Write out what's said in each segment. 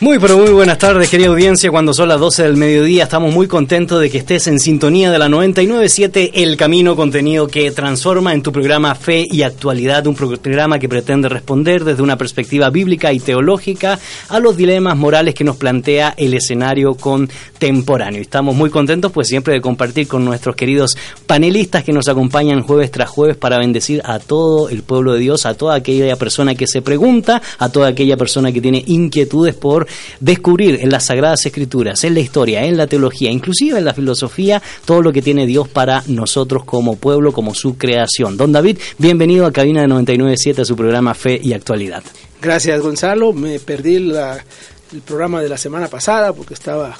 Muy pero muy buenas tardes querida audiencia, cuando son las 12 del mediodía estamos muy contentos de que estés en sintonía de la 997 El Camino, contenido que transforma en tu programa Fe y Actualidad, un programa que pretende responder desde una perspectiva bíblica y teológica a los dilemas morales que nos plantea el escenario contemporáneo. Estamos muy contentos pues siempre de compartir con nuestros queridos panelistas que nos acompañan jueves tras jueves para bendecir a todo el pueblo de Dios, a toda aquella persona que se pregunta, a toda aquella persona que tiene inquietudes por descubrir en las Sagradas Escrituras, en la historia, en la teología, inclusive en la filosofía, todo lo que tiene Dios para nosotros como pueblo, como su creación. Don David, bienvenido a Cabina de 99.7 a su programa Fe y Actualidad. Gracias Gonzalo, me perdí el programa de la semana pasada porque estaba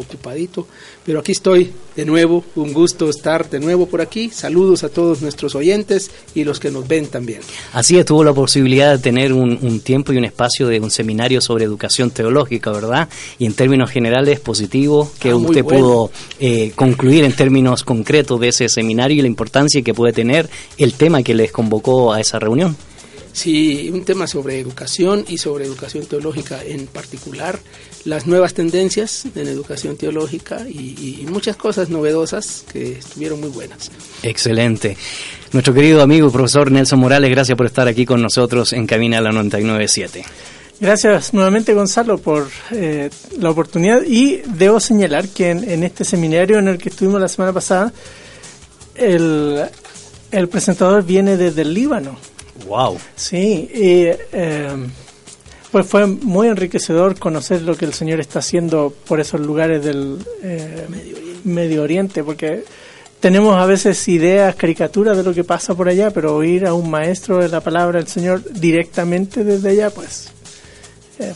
ocupadito, pero aquí estoy de nuevo, un gusto estar de nuevo por aquí. Saludos a todos nuestros oyentes y los que nos ven también. Así es, tuvo la posibilidad de tener un, tiempo y un espacio de un seminario sobre educación teológica, ¿verdad? Y en términos generales, positivo, que ah, usted pudo eh, concluir en términos concretos de ese seminario y la importancia que puede tener el tema que les convocó a esa reunión. Sí, un tema sobre educación y sobre educación teológica en particular las nuevas tendencias en educación teológica y, muchas cosas novedosas que estuvieron muy buenas. Excelente. Nuestro querido amigo y profesor Nelson Morales, gracias por estar aquí con nosotros en Cabina la 997. Gracias nuevamente Gonzalo por eh, la oportunidad y debo señalar que en, este seminario en el que estuvimos la semana pasada, el, el presentador viene desde el Líbano. Wow. Sí, y, eh, pues fue muy enriquecedor conocer lo que el Señor está haciendo por esos lugares del eh, Medio, Oriente. porque tenemos a veces ideas, caricaturas de lo que pasa por allá, pero oír a un maestro de la palabra del Señor directamente desde allá, pues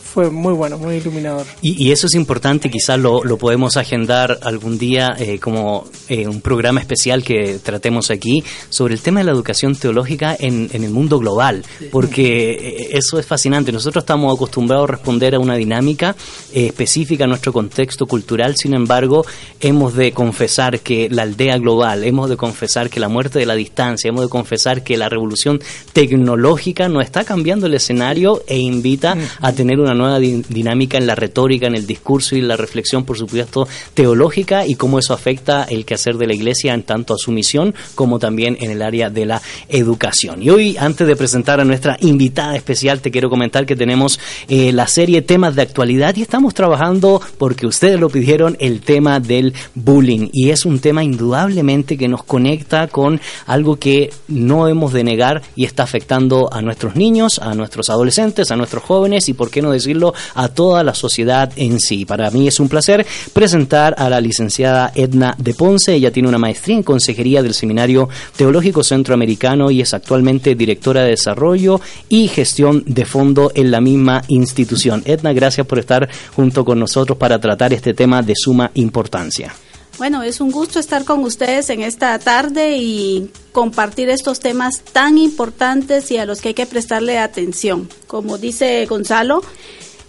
fue muy bueno, muy iluminador. Y, eso es importante, quizás lo, lo podemos agendar algún día eh, como eh, un programa especial que tratemos aquí sobre el tema de la educación teológica en, en el mundo global, porque eso es fascinante. Nosotros estamos acostumbrados a responder a una dinámica específica a nuestro contexto cultural, sin embargo, hemos de confesar que la aldea global, hemos de confesar que la muerte de la distancia, hemos de confesar que la revolución tecnológica nos está cambiando el escenario e invita a tener una nueva dinámica en la retórica, en el discurso y la reflexión, por supuesto, teológica y cómo eso afecta el quehacer de la Iglesia en tanto a su misión como también en el área de la educación. Y hoy, antes de presentar a nuestra invitada especial, te quiero comentar que tenemos eh, la serie Temas de Actualidad y estamos trabajando, porque ustedes lo pidieron, el tema del bullying. Y es un tema indudablemente que nos conecta con algo que no hemos de negar y está afectando a nuestros niños, a nuestros adolescentes, a nuestros jóvenes y, por qué no decirlo, a toda la sociedad en sí. Para mí es un placer presentar a la licenciada Edna de Ponce. Ella tiene una maestría en consejería del Seminario Teológico Centroamericano y es actualmente directora de desarrollo y gestión de fondo en la misma institución. Edna, gracias por estar junto con nosotros para tratar este tema de suma importancia. Bueno, es un gusto estar con ustedes en esta tarde y compartir estos temas tan importantes y a los que hay que prestarle atención. Como dice Gonzalo,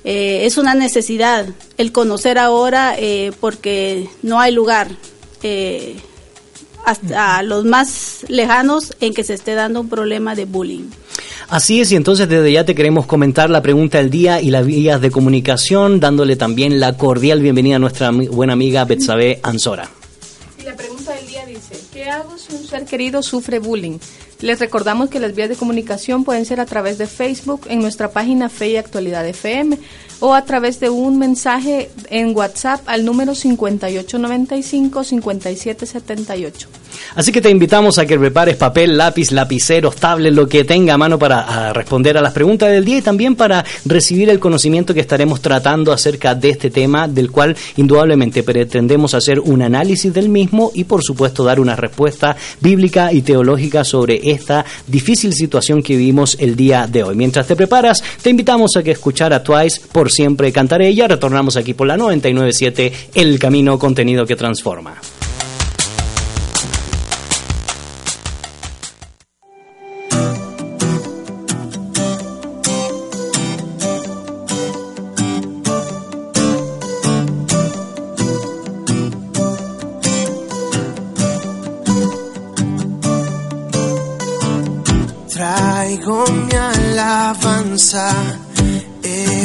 eh, es una necesidad el conocer ahora eh, porque no hay lugar eh, hasta los más lejanos en que se esté dando un problema de bullying. Así es, y entonces desde ya te queremos comentar la pregunta del día y las vías de comunicación, dándole también la cordial bienvenida a nuestra buena amiga Betsabe Ansora. Y la pregunta del día dice, ¿qué hago si un ser querido sufre bullying? Les recordamos que las vías de comunicación pueden ser a través de Facebook en nuestra página Fe y Actualidad FM o a través de un mensaje en WhatsApp al número 5895-5778. Así que te invitamos a que prepares papel, lápiz, lapiceros, tablet, lo que tenga a mano para responder a las preguntas del día y también para recibir el conocimiento que estaremos tratando acerca de este tema, del cual indudablemente pretendemos hacer un análisis del mismo y por supuesto dar una respuesta bíblica y teológica sobre esta difícil situación que vivimos el día de hoy. Mientras te preparas, te invitamos a que escuchar a Twice por siempre cantaré ella. Retornamos aquí por la 997 El Camino Contenido que Transforma.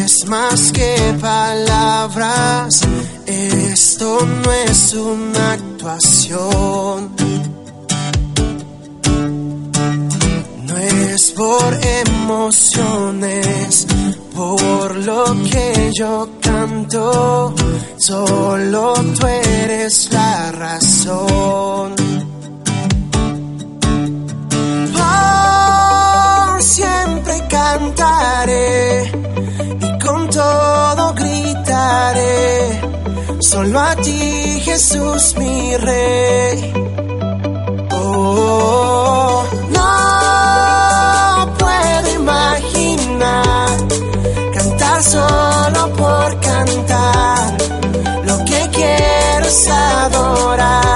Es más que palabras, esto no es una actuación. No es por emociones, por lo que yo canto, solo tú eres la razón. siempre cantaré todo gritaré. Solo a ti, Jesús, mi rey. Oh, no puedo imaginar cantar solo por cantar. Lo que quiero es adorar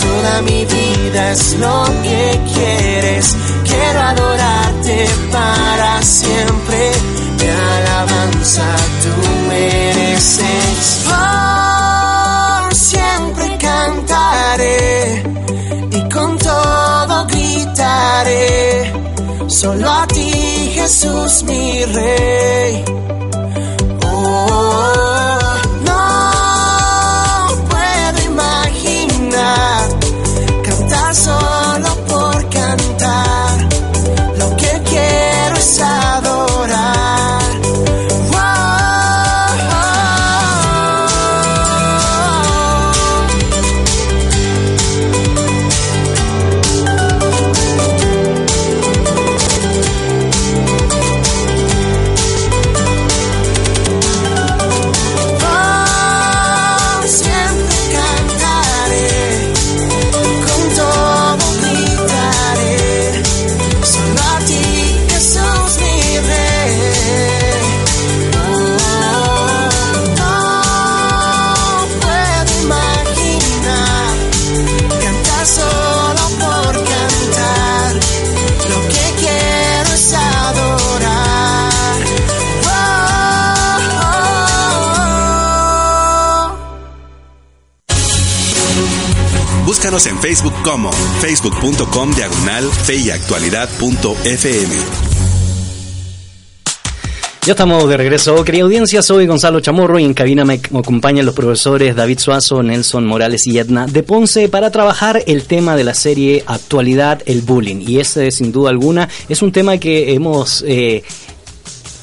toda mi vida es lo que quieres. Quiero adorarte para siempre, mi alabanza tú mereces. Por siempre cantaré y con todo gritaré, solo a ti Jesús mi rey. Oh, Facebook como facebook.com diagonal feyactualidad.fm. Ya estamos de regreso, querida audiencia. Soy Gonzalo Chamorro y en cabina me acompañan los profesores David Suazo, Nelson Morales y Edna de Ponce para trabajar el tema de la serie Actualidad, el bullying. Y ese, sin duda alguna, es un tema que hemos eh,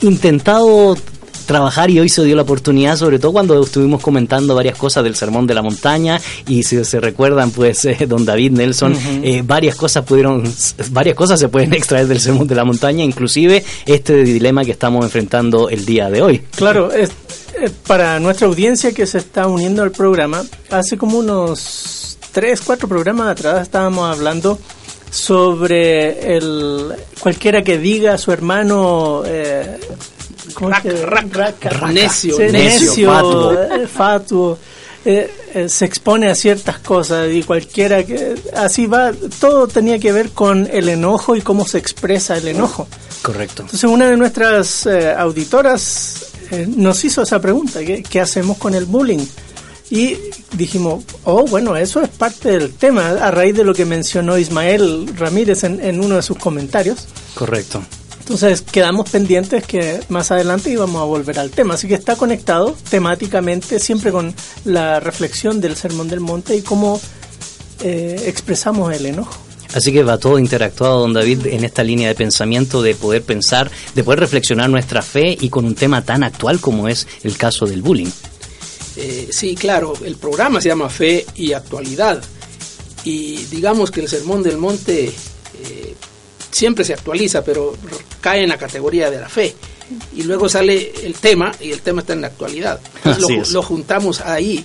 intentado trabajar y hoy se dio la oportunidad, sobre todo cuando estuvimos comentando varias cosas del Sermón de la Montaña y si se recuerdan, pues, eh, don David Nelson, eh, varias cosas pudieron, varias cosas se pueden extraer del Sermón de la Montaña, inclusive este dilema que estamos enfrentando el día de hoy. Claro, es, eh, para nuestra audiencia que se está uniendo al programa, hace como unos tres, cuatro programas atrás estábamos hablando sobre el cualquiera que diga a su hermano eh, necio, necio, fatuo. Eh, eh, se expone a ciertas cosas y cualquiera que así va, todo tenía que ver con el enojo y cómo se expresa el enojo. Correcto. Entonces una de nuestras eh, auditoras eh, nos hizo esa pregunta, ¿qué, ¿qué hacemos con el bullying? Y dijimos, oh, bueno, eso es parte del tema, a raíz de lo que mencionó Ismael Ramírez en, en uno de sus comentarios. Correcto. Entonces quedamos pendientes que más adelante íbamos a volver al tema. Así que está conectado temáticamente siempre con la reflexión del Sermón del Monte y cómo eh, expresamos el enojo. Así que va todo interactuado, don David, en esta línea de pensamiento de poder pensar, de poder reflexionar nuestra fe y con un tema tan actual como es el caso del bullying. Eh, sí, claro, el programa se llama Fe y Actualidad. Y digamos que el Sermón del Monte eh, siempre se actualiza, pero cae en la categoría de la fe. Y luego sale el tema, y el tema está en la actualidad. Lo, juntamos ahí.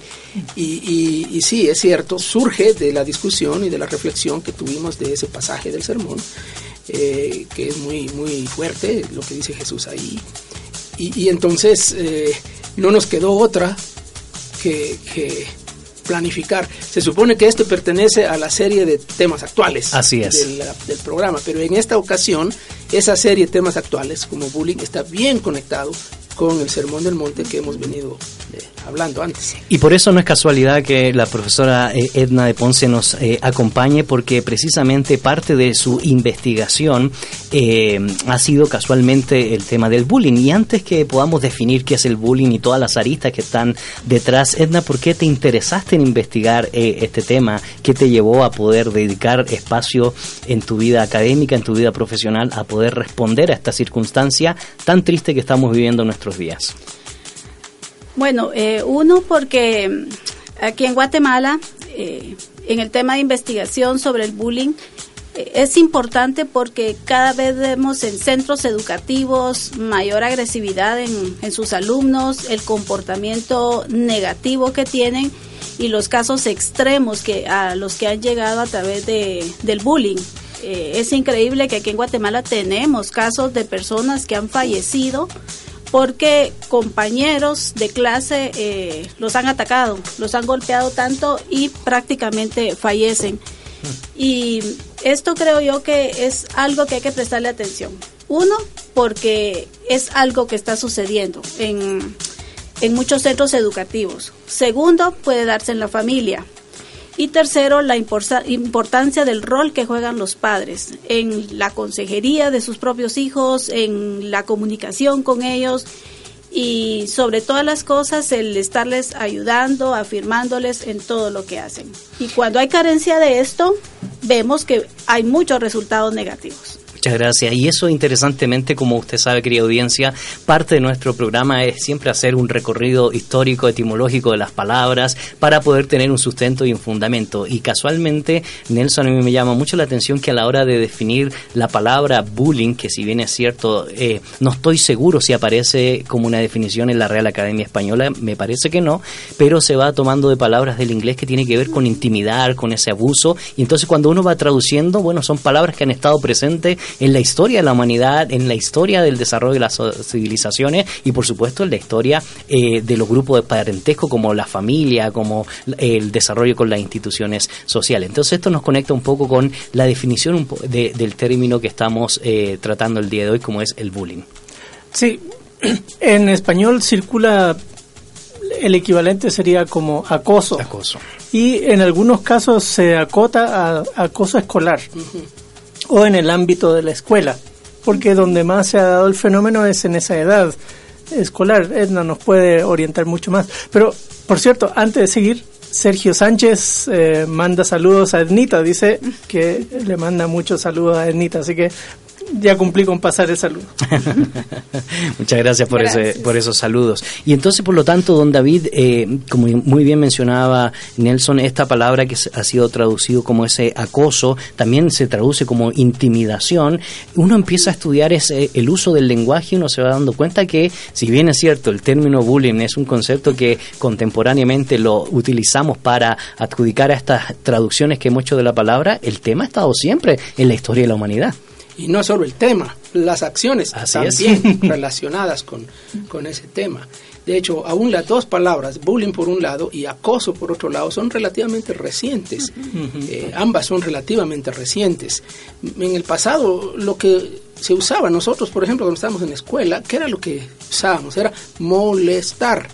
Y, y- y sí, es cierto, surge de la discusión y de la reflexión que tuvimos de ese pasaje del sermón, eh, que es muy, muy fuerte lo que dice Jesús ahí. Y, y entonces eh, no nos quedó otra que, que planificar. Se supone que esto pertenece a la serie de temas actuales Así es. del, del programa, pero en esta ocasión esa serie de temas actuales como bullying está bien conectado con el Sermón del Monte que hemos venido hablando antes. Y por eso no es casualidad que la profesora eh, Edna de Ponce nos eh, acompañe, porque precisamente parte de su investigación eh, ha sido casualmente el tema del bullying. Y antes que podamos definir qué es el bullying y todas las aristas que están detrás, Edna, ¿por qué te interesaste en investigar eh, este tema? ¿Qué te llevó a poder dedicar espacio en tu vida académica, en tu vida profesional, a poder responder a esta circunstancia tan triste que estamos viviendo en nuestros días? Bueno, eh, uno porque mm, aquí en Guatemala, eh, en el tema de investigación sobre el bullying, eh, es importante porque cada vez vemos en centros educativos mayor agresividad en, en sus alumnos, el comportamiento negativo que tienen y los casos extremos que a los que han llegado a través de, del bullying. Eh, es increíble que aquí en Guatemala tenemos casos de personas que han fallecido porque compañeros de clase eh, los han atacado, los han golpeado tanto y prácticamente fallecen. Y esto creo yo que es algo que hay que prestarle atención. Uno, porque es algo que está sucediendo en, en muchos centros educativos. Segundo, puede darse en la familia. Y tercero, la importancia del rol que juegan los padres en la consejería de sus propios hijos, en la comunicación con ellos y sobre todas las cosas el estarles ayudando, afirmándoles en todo lo que hacen. Y cuando hay carencia de esto, vemos que hay muchos resultados negativos. Muchas gracias. Y eso interesantemente, como usted sabe, querida audiencia, parte de nuestro programa es siempre hacer un recorrido histórico, etimológico de las palabras para poder tener un sustento y un fundamento. Y casualmente, Nelson, a mí me llama mucho la atención que a la hora de definir la palabra bullying, que si bien es cierto, eh, no estoy seguro si aparece como una definición en la Real Academia Española, me parece que no, pero se va tomando de palabras del inglés que tiene que ver con intimidar, con ese abuso. Y entonces cuando uno va traduciendo, bueno, son palabras que han estado presentes en la historia de la humanidad, en la historia del desarrollo de las civilizaciones y por supuesto en la historia eh, de los grupos de parentesco como la familia, como el desarrollo con las instituciones sociales. Entonces esto nos conecta un poco con la definición un po- de- del término que estamos eh, tratando el día de hoy como es el bullying. Sí, en español circula el equivalente sería como acoso. Acoso. Y en algunos casos se acota a acoso escolar o en el ámbito de la escuela, porque donde más se ha dado el fenómeno es en esa edad escolar. Edna nos puede orientar mucho más. Pero, por cierto, antes de seguir, Sergio Sánchez eh, manda saludos a Ednita, dice que le manda muchos saludos a Ednita, así que ya cumplí con pasar el saludo. Muchas gracias por, Gracias. Ese, por esos saludos. Y entonces, por lo tanto, don David, eh, como muy bien mencionaba Nelson, esta palabra que ha sido traducido como ese acoso, también se traduce como intimidación. Uno empieza a estudiar ese, el uso del lenguaje y uno se va dando cuenta que, si bien es cierto, el término bullying es un concepto que contemporáneamente lo utilizamos para adjudicar a estas traducciones que hemos hecho de la palabra, el tema ha estado siempre en la historia de la humanidad. Y no solo el tema, las acciones Así también es. relacionadas con, con ese tema. De hecho, aún las dos palabras, bullying por un lado y acoso por otro lado, son relativamente recientes. Eh, ambas son relativamente recientes. En el pasado, lo que se usaba. Nosotros, por ejemplo, cuando estábamos en la escuela, ¿qué era lo que usábamos? Era molestar.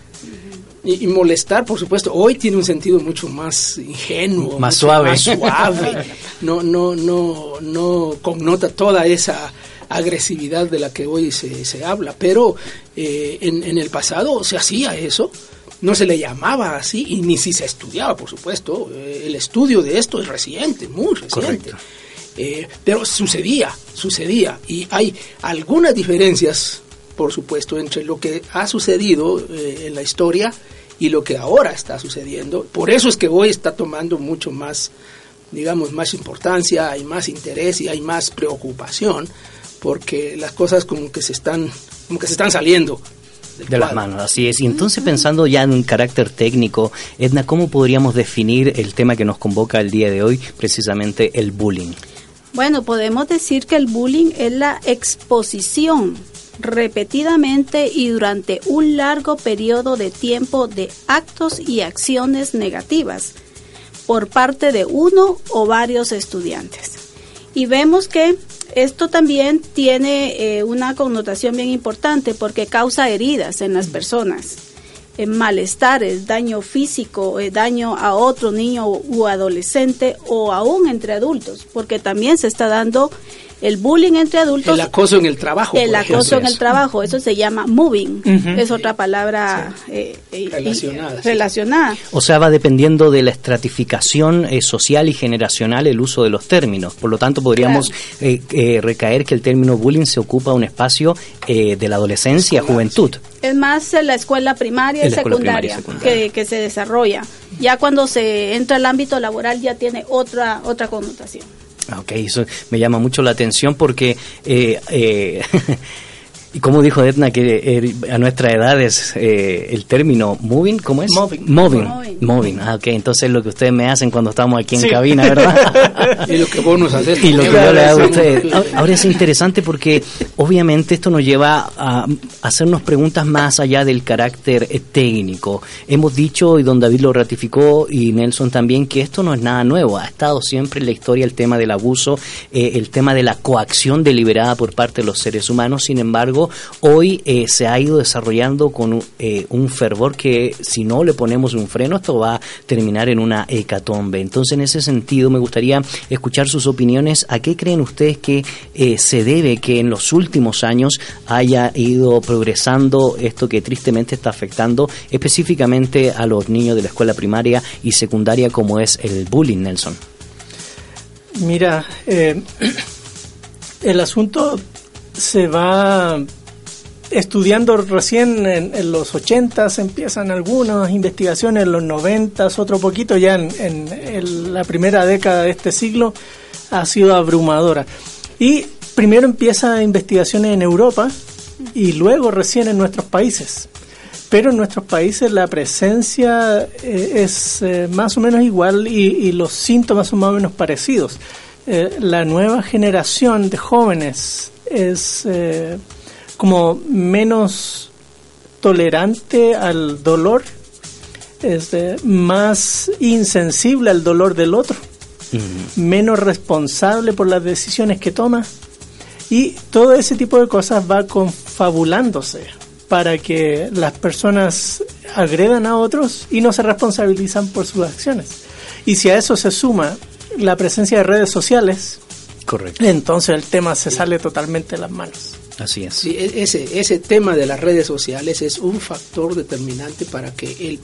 Y, y molestar, por supuesto, hoy tiene un sentido mucho más ingenuo, Más suave. más suave. No, no, no, no connota toda esa agresividad de la que hoy se, se habla. Pero eh, en, en el pasado se hacía eso. No se le llamaba así y ni si se estudiaba, por supuesto. Eh, el estudio de esto es reciente, muy reciente. Eh, pero sucedía, sucedía. Y hay algunas diferencias, por supuesto, entre lo que ha sucedido eh, en la historia y lo que ahora está sucediendo. Por eso es que hoy está tomando mucho más, digamos, más importancia, hay más interés y hay más preocupación, porque las cosas como que se están, como que se están saliendo. De las manos, así es. Y entonces pensando ya en un carácter técnico, Edna, ¿cómo podríamos definir el tema que nos convoca el día de hoy, precisamente el bullying? Bueno, podemos decir que el bullying es la exposición repetidamente y durante un largo periodo de tiempo de actos y acciones negativas por parte de uno o varios estudiantes. Y vemos que esto también tiene eh, una connotación bien importante porque causa heridas en las personas, eh, malestares, daño físico, eh, daño a otro niño u adolescente o aún entre adultos, porque también se está dando el bullying entre adultos. El acoso en el trabajo. El por acoso en el trabajo, eso se llama moving, es otra palabra eh, eh, Relacionada, sí. relacionada. O sea, va dependiendo de la estratificación eh, social y generacional el uso de los términos. Por lo tanto, podríamos eh, eh, recaer que el término bullying se ocupa un espacio eh, de la adolescencia, juventud. Es más la escuela y secundaria, primaria y secundaria. Que, que se desarrolla. Ya cuando se entra al ámbito laboral ya tiene otra otra connotación. Ah, Ok, eso me llama mucho la atención porque, eh, eh, y como dijo Edna, que eh, a nuestra edad es eh, el término moving, ¿cómo es? Moving. Moving. Moving. Moving. Ah, ok, entonces lo que ustedes me hacen cuando estamos aquí en Sí. cabina, ¿verdad? Y lo que vos nos haces. y lo que yo le hago a ustedes. Ah, Ahora es interesante porque obviamente esto nos lleva a hacernos preguntas más allá del carácter eh, técnico. Hemos dicho, y don David lo ratificó, y Nelson también, que esto no es nada nuevo. Ha estado siempre en la historia el tema del abuso, eh, el tema de la coacción deliberada por parte de los seres humanos. Sin embargo, hoy eh, se ha ido desarrollando con eh, un fervor que si no le ponemos un freno, esto va a terminar en una hecatombe. Entonces, en ese sentido, me gustaría escuchar sus opiniones. ¿A qué creen ustedes que eh, se debe que en los últimos años haya ido progresando esto que tristemente está afectando específicamente a los niños de la escuela primaria y secundaria como es el bullying, Nelson? Mira, el asunto se va estudiando recién en, los 80 empiezan algunas investigaciones, en los 90 otro poquito, ya en, la primera década de este siglo ha sido abrumadora. Y primero empieza investigaciones en Europa y luego recién en nuestros países. Pero en nuestros países la presencia eh, es eh, más o menos igual y, y los síntomas son más o menos parecidos. Eh, la nueva generación de jóvenes es eh, como menos tolerante al dolor, es eh, más insensible al dolor del otro, menos responsable por las decisiones que toma y todo ese tipo de cosas va confabulándose para que las personas agredan a otros y no se responsabilizan por sus acciones. Y si a eso se suma la presencia de redes sociales, Correcto. entonces el tema se sale totalmente de las manos. Así es. Sí, e- ese, ese tema de las redes sociales es un factor determinante para que el,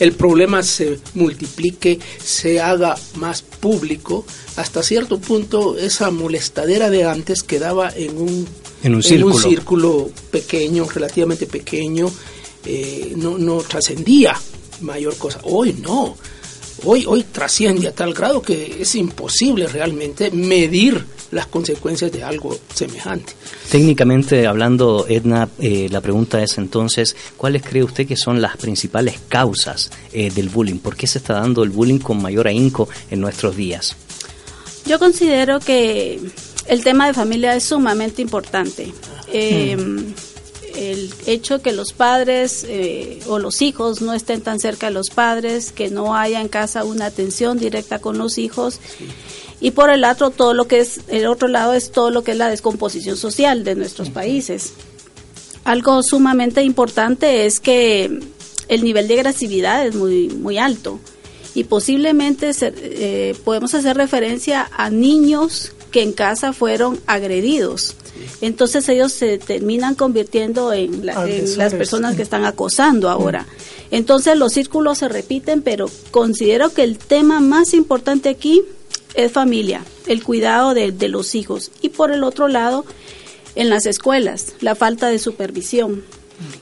el problema se multiplique, se haga más público. Hasta cierto punto, esa molestadera de antes quedaba en un, En un círculo. círculo pequeño, relativamente pequeño, eh, no, no trascendía mayor cosa. Hoy no. Hoy, hoy trasciende a tal grado que es imposible realmente medir las consecuencias de algo semejante. Técnicamente hablando, Edna, eh, la pregunta es entonces, ¿cuáles cree usted que son las principales causas eh, del bullying? ¿Por qué se está dando el bullying con mayor ahínco en nuestros días? Yo considero que el tema de familia es sumamente importante. Eh, El hecho que los padres eh, o los hijos no estén tan cerca de los padres, que no haya en casa una atención directa con los hijos y por el otro todo lo que es el otro lado es todo lo que es la descomposición social de nuestros países. Algo sumamente importante es que el nivel de agresividad es muy muy alto y posiblemente eh, podemos hacer referencia a niños que en casa fueron agredidos. Entonces ellos se terminan convirtiendo en, en las personas que están acosando ahora. Entonces los círculos se repiten, pero considero que el tema más importante aquí es familia, el cuidado de, de los hijos. Y por el otro lado, en las escuelas, la falta de supervisión.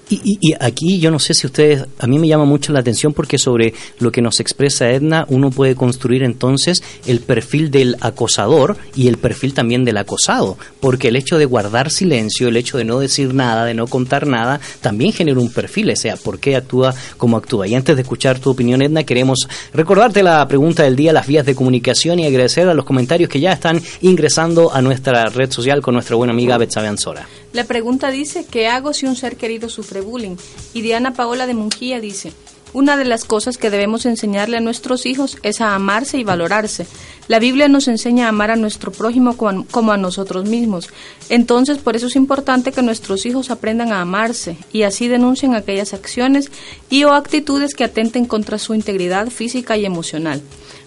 Y, y, aquí yo no sé si ustedes, a mí me llama mucho la atención porque sobre lo que nos expresa Edna, uno puede construir entonces el perfil del acosador y el perfil también del acosado, porque el hecho de guardar silencio, el hecho de no decir nada, de no contar nada, también genera un perfil, o sea, ¿por qué actúa como actúa? Y antes de escuchar tu opinión, Edna, queremos recordarte la pregunta del día, las vías de comunicación y agradecer a los comentarios que ya están ingresando a nuestra red social con nuestra buena amiga Betsabe Ansora. La pregunta dice, ¿qué hago si un ser querido sufre bullying? Y Diana Paola de Mungía dice, una de las cosas que debemos enseñarle a nuestros hijos es a amarse y valorarse. La Biblia nos enseña a amar a nuestro prójimo como a nosotros mismos. Entonces, por eso es importante que nuestros hijos aprendan a amarse y así denuncien aquellas acciones y o actitudes que atenten contra su integridad física y emocional.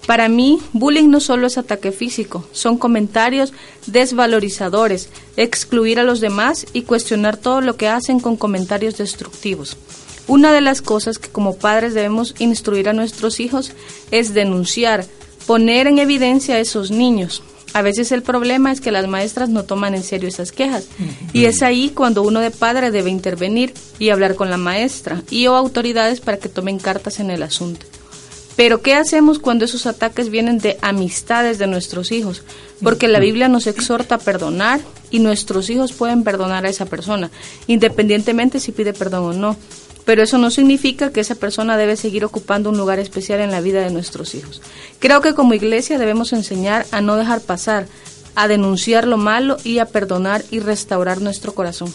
Para mí, bullying no solo es ataque físico, son comentarios desvalorizadores, excluir a los demás y cuestionar todo lo que hacen con comentarios destructivos. Una de las cosas que como padres debemos instruir a nuestros hijos es denunciar, poner en evidencia a esos niños. A veces el problema es que las maestras no toman en serio esas quejas y es ahí cuando uno de padre debe intervenir y hablar con la maestra y o autoridades para que tomen cartas en el asunto. Pero ¿qué hacemos cuando esos ataques vienen de amistades de nuestros hijos? Porque la Biblia nos exhorta a perdonar y nuestros hijos pueden perdonar a esa persona, independientemente si pide perdón o no. Pero eso no significa que esa persona debe seguir ocupando un lugar especial en la vida de nuestros hijos. Creo que como iglesia debemos enseñar a no dejar pasar, a denunciar lo malo y a perdonar y restaurar nuestro corazón.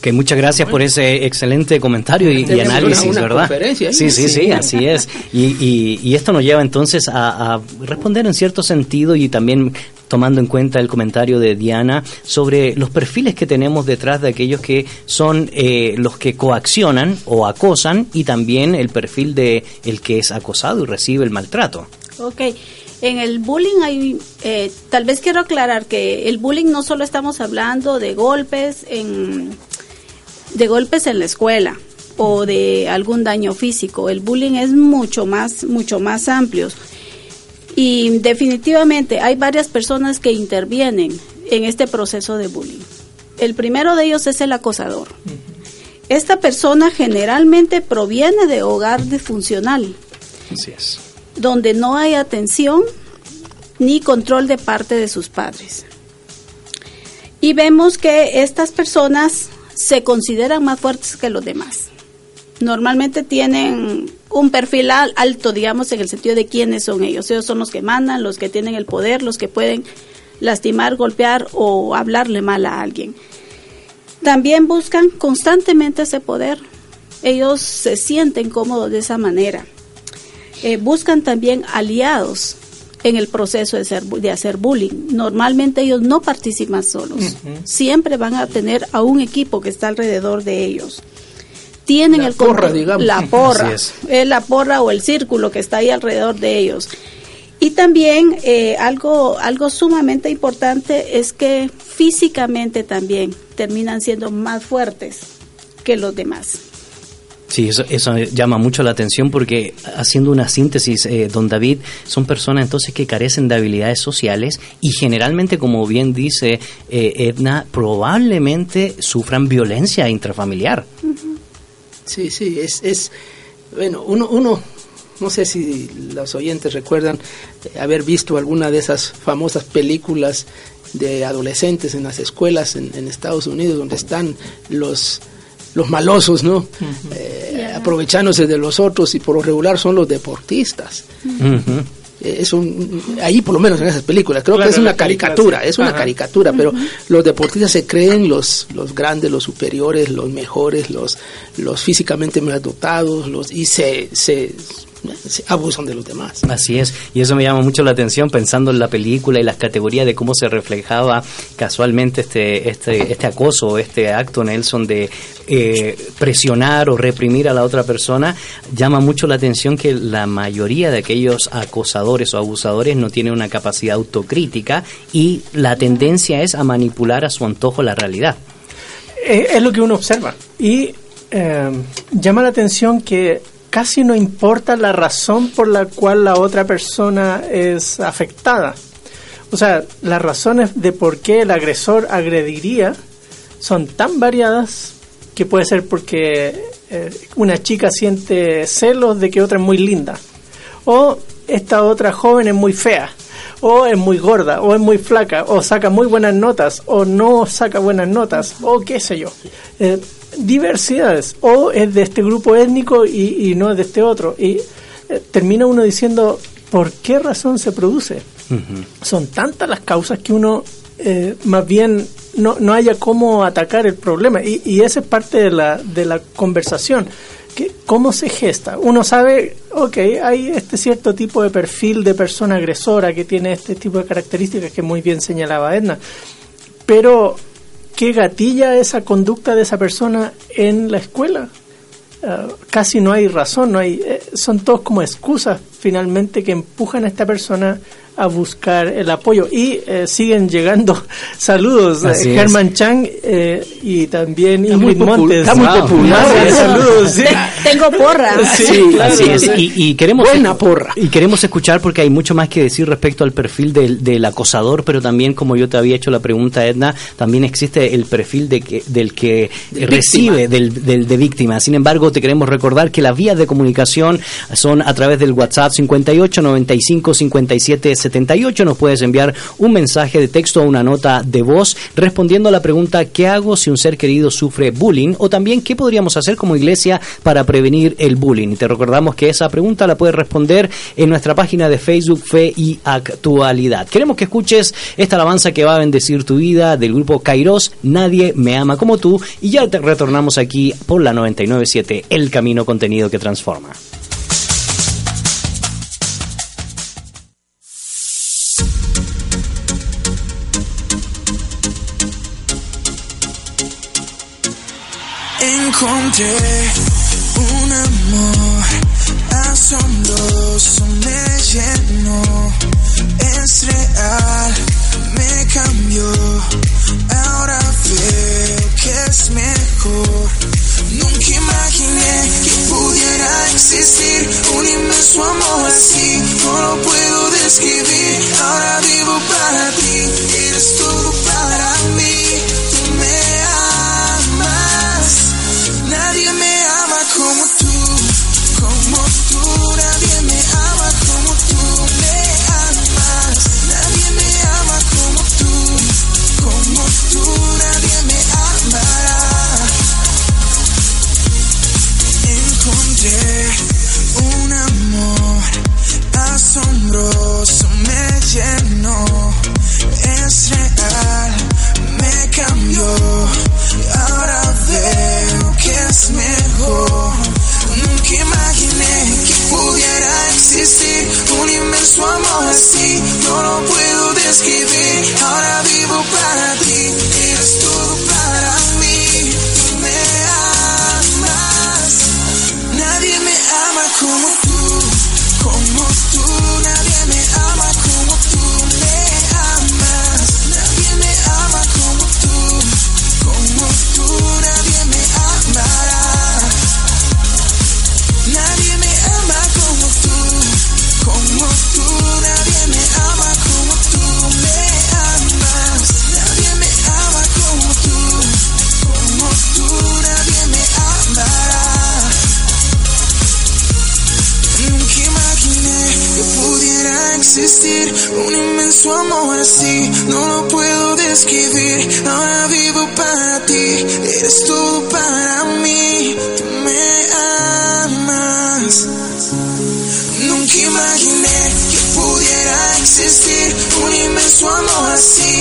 Que muchas gracias por ese excelente comentario y, análisis, ¿verdad? Sí, sí, sí, así es. Y, y, esto nos lleva entonces a, responder en cierto sentido y también tomando en cuenta el comentario de Diana sobre los perfiles que tenemos detrás de aquellos que son eh, los que coaccionan o acosan y también el perfil de el que es acosado y recibe el maltrato. Ok. En el bullying hay, eh, tal vez quiero aclarar que el bullying no solo estamos hablando de golpes en, de golpes en la escuela o de algún daño físico. El bullying es mucho más, mucho más amplio. Y definitivamente hay varias personas que intervienen en este proceso de bullying. El primero de ellos es el acosador. Esta persona generalmente proviene de hogar disfuncional. Así es donde no hay atención ni control de parte de sus padres. Y vemos que estas personas se consideran más fuertes que los demás. Normalmente tienen un perfil alto, digamos, en el sentido de quiénes son ellos. Ellos son los que mandan, los que tienen el poder, los que pueden lastimar, golpear o hablarle mal a alguien. También buscan constantemente ese poder. Ellos se sienten cómodos de esa manera. Eh, buscan también aliados en el proceso de, ser, de hacer bullying. Normalmente ellos no participan solos, siempre van a tener a un equipo que está alrededor de ellos. Tienen la el porra, digamos. la porra, es. la porra o el círculo que está ahí alrededor de ellos. Y también eh, algo, algo sumamente importante es que físicamente también terminan siendo más fuertes que los demás. Sí, eso, eso, llama mucho la atención porque haciendo una síntesis, eh, don David, son personas entonces que carecen de habilidades sociales y generalmente, como bien dice eh, Edna, probablemente sufran violencia intrafamiliar. Sí, sí, es, es bueno, uno, uno, no sé si los oyentes recuerdan eh, haber visto alguna de esas famosas películas de adolescentes en las escuelas en, en Estados Unidos donde están los los malosos, ¿no? Eh, aprovechándose de los otros y por lo regular son los deportistas. Eh, es un, ahí por lo menos en esas películas, creo que es una caricatura, es una caricatura, pero los deportistas se creen los, los grandes, los superiores, los mejores, los, los físicamente más dotados, los, y se, se se abusan de los demás. Así es, y eso me llama mucho la atención pensando en la película y las categorías de cómo se reflejaba casualmente este este este acoso, este acto Nelson de eh, presionar o reprimir a la otra persona, llama mucho la atención que la mayoría de aquellos acosadores o abusadores no tienen una capacidad autocrítica y la tendencia es a manipular a su antojo la realidad. Eh, es lo que uno observa. Y eh, llama la atención que casi no importa la razón por la cual la otra persona es afectada. O sea, las razones de por qué el agresor agrediría son tan variadas que puede ser porque eh, una chica siente celos de que otra es muy linda. O esta otra joven es muy fea o es muy gorda, o es muy flaca, o saca muy buenas notas, o no saca buenas notas, o qué sé yo. Eh, diversidades, o es de este grupo étnico y, no es de este otro. Y eh, termina uno diciendo, ¿por qué razón se produce? Son tantas las causas que uno eh, más bien no, no haya cómo atacar el problema. Y, y esa es parte de la, de la conversación. ¿Cómo se gesta? Uno sabe, ok, hay este cierto tipo de perfil de persona agresora que tiene este tipo de características que muy bien señalaba Edna, pero ¿qué gatilla esa conducta de esa persona en la escuela? Ah, casi no hay razón, no hay, eh, son todos como excusas finalmente que empujan a esta persona a buscar el apoyo. Y eh, siguen llegando saludos. Eh, Germán Chang eh, y también Ingrid Montes. Está muy popular. saludos. Tengo porra. Sí, así es. Y, queremos, Buena porra. Y queremos escuchar porque hay mucho más que decir respecto al perfil del, del acosador, pero también, como yo te había hecho la pregunta, Edna, también existe el perfil de que, del que recibe, del, del, de víctima. Sin embargo, te queremos recordar que las vías de comunicación son a través del WhatsApp 58 95 57 78 nos puedes enviar un mensaje de texto o una nota de voz respondiendo a la pregunta ¿qué hago si un ser querido sufre bullying? o también ¿qué podríamos hacer como iglesia para prevenir el bullying? Y te recordamos que esa pregunta la puedes responder en nuestra página de Facebook Fe y Actualidad. Queremos que escuches esta alabanza que va a bendecir tu vida del grupo Kairos, Nadie me ama como tú y ya te retornamos aquí por la 997 El Camino Contenido que Transforma. Encontré un amor asombroso, me llenó, es real, me cambió, ahora veo que es mejor. Nunca imaginé que pudiera existir un inmenso amor así, no lo puedo describir, ahora vivo para ti, eres todo para mí, Imaginé que pudiera existir un inmenso amor así. No lo puedo describir. Ahora vivo para No lo puedo describir. Ahora vivo para ti. Eres todo para mí. Tú me amas. Nunca imaginé que pudiera existir un inmenso amor así.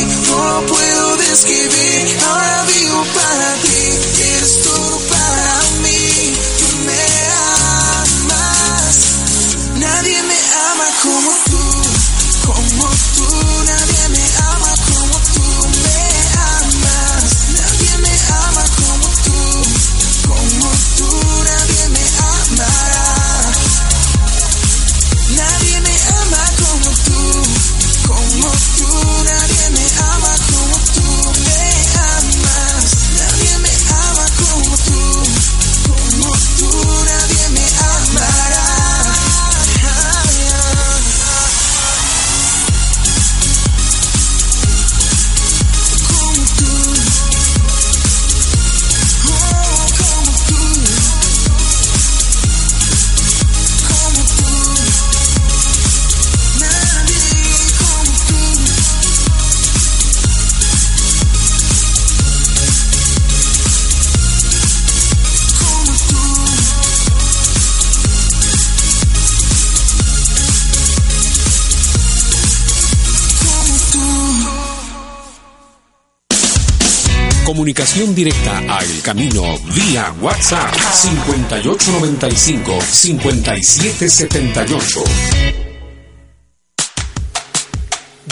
Directa a El Camino vía WhatsApp 5895 5778.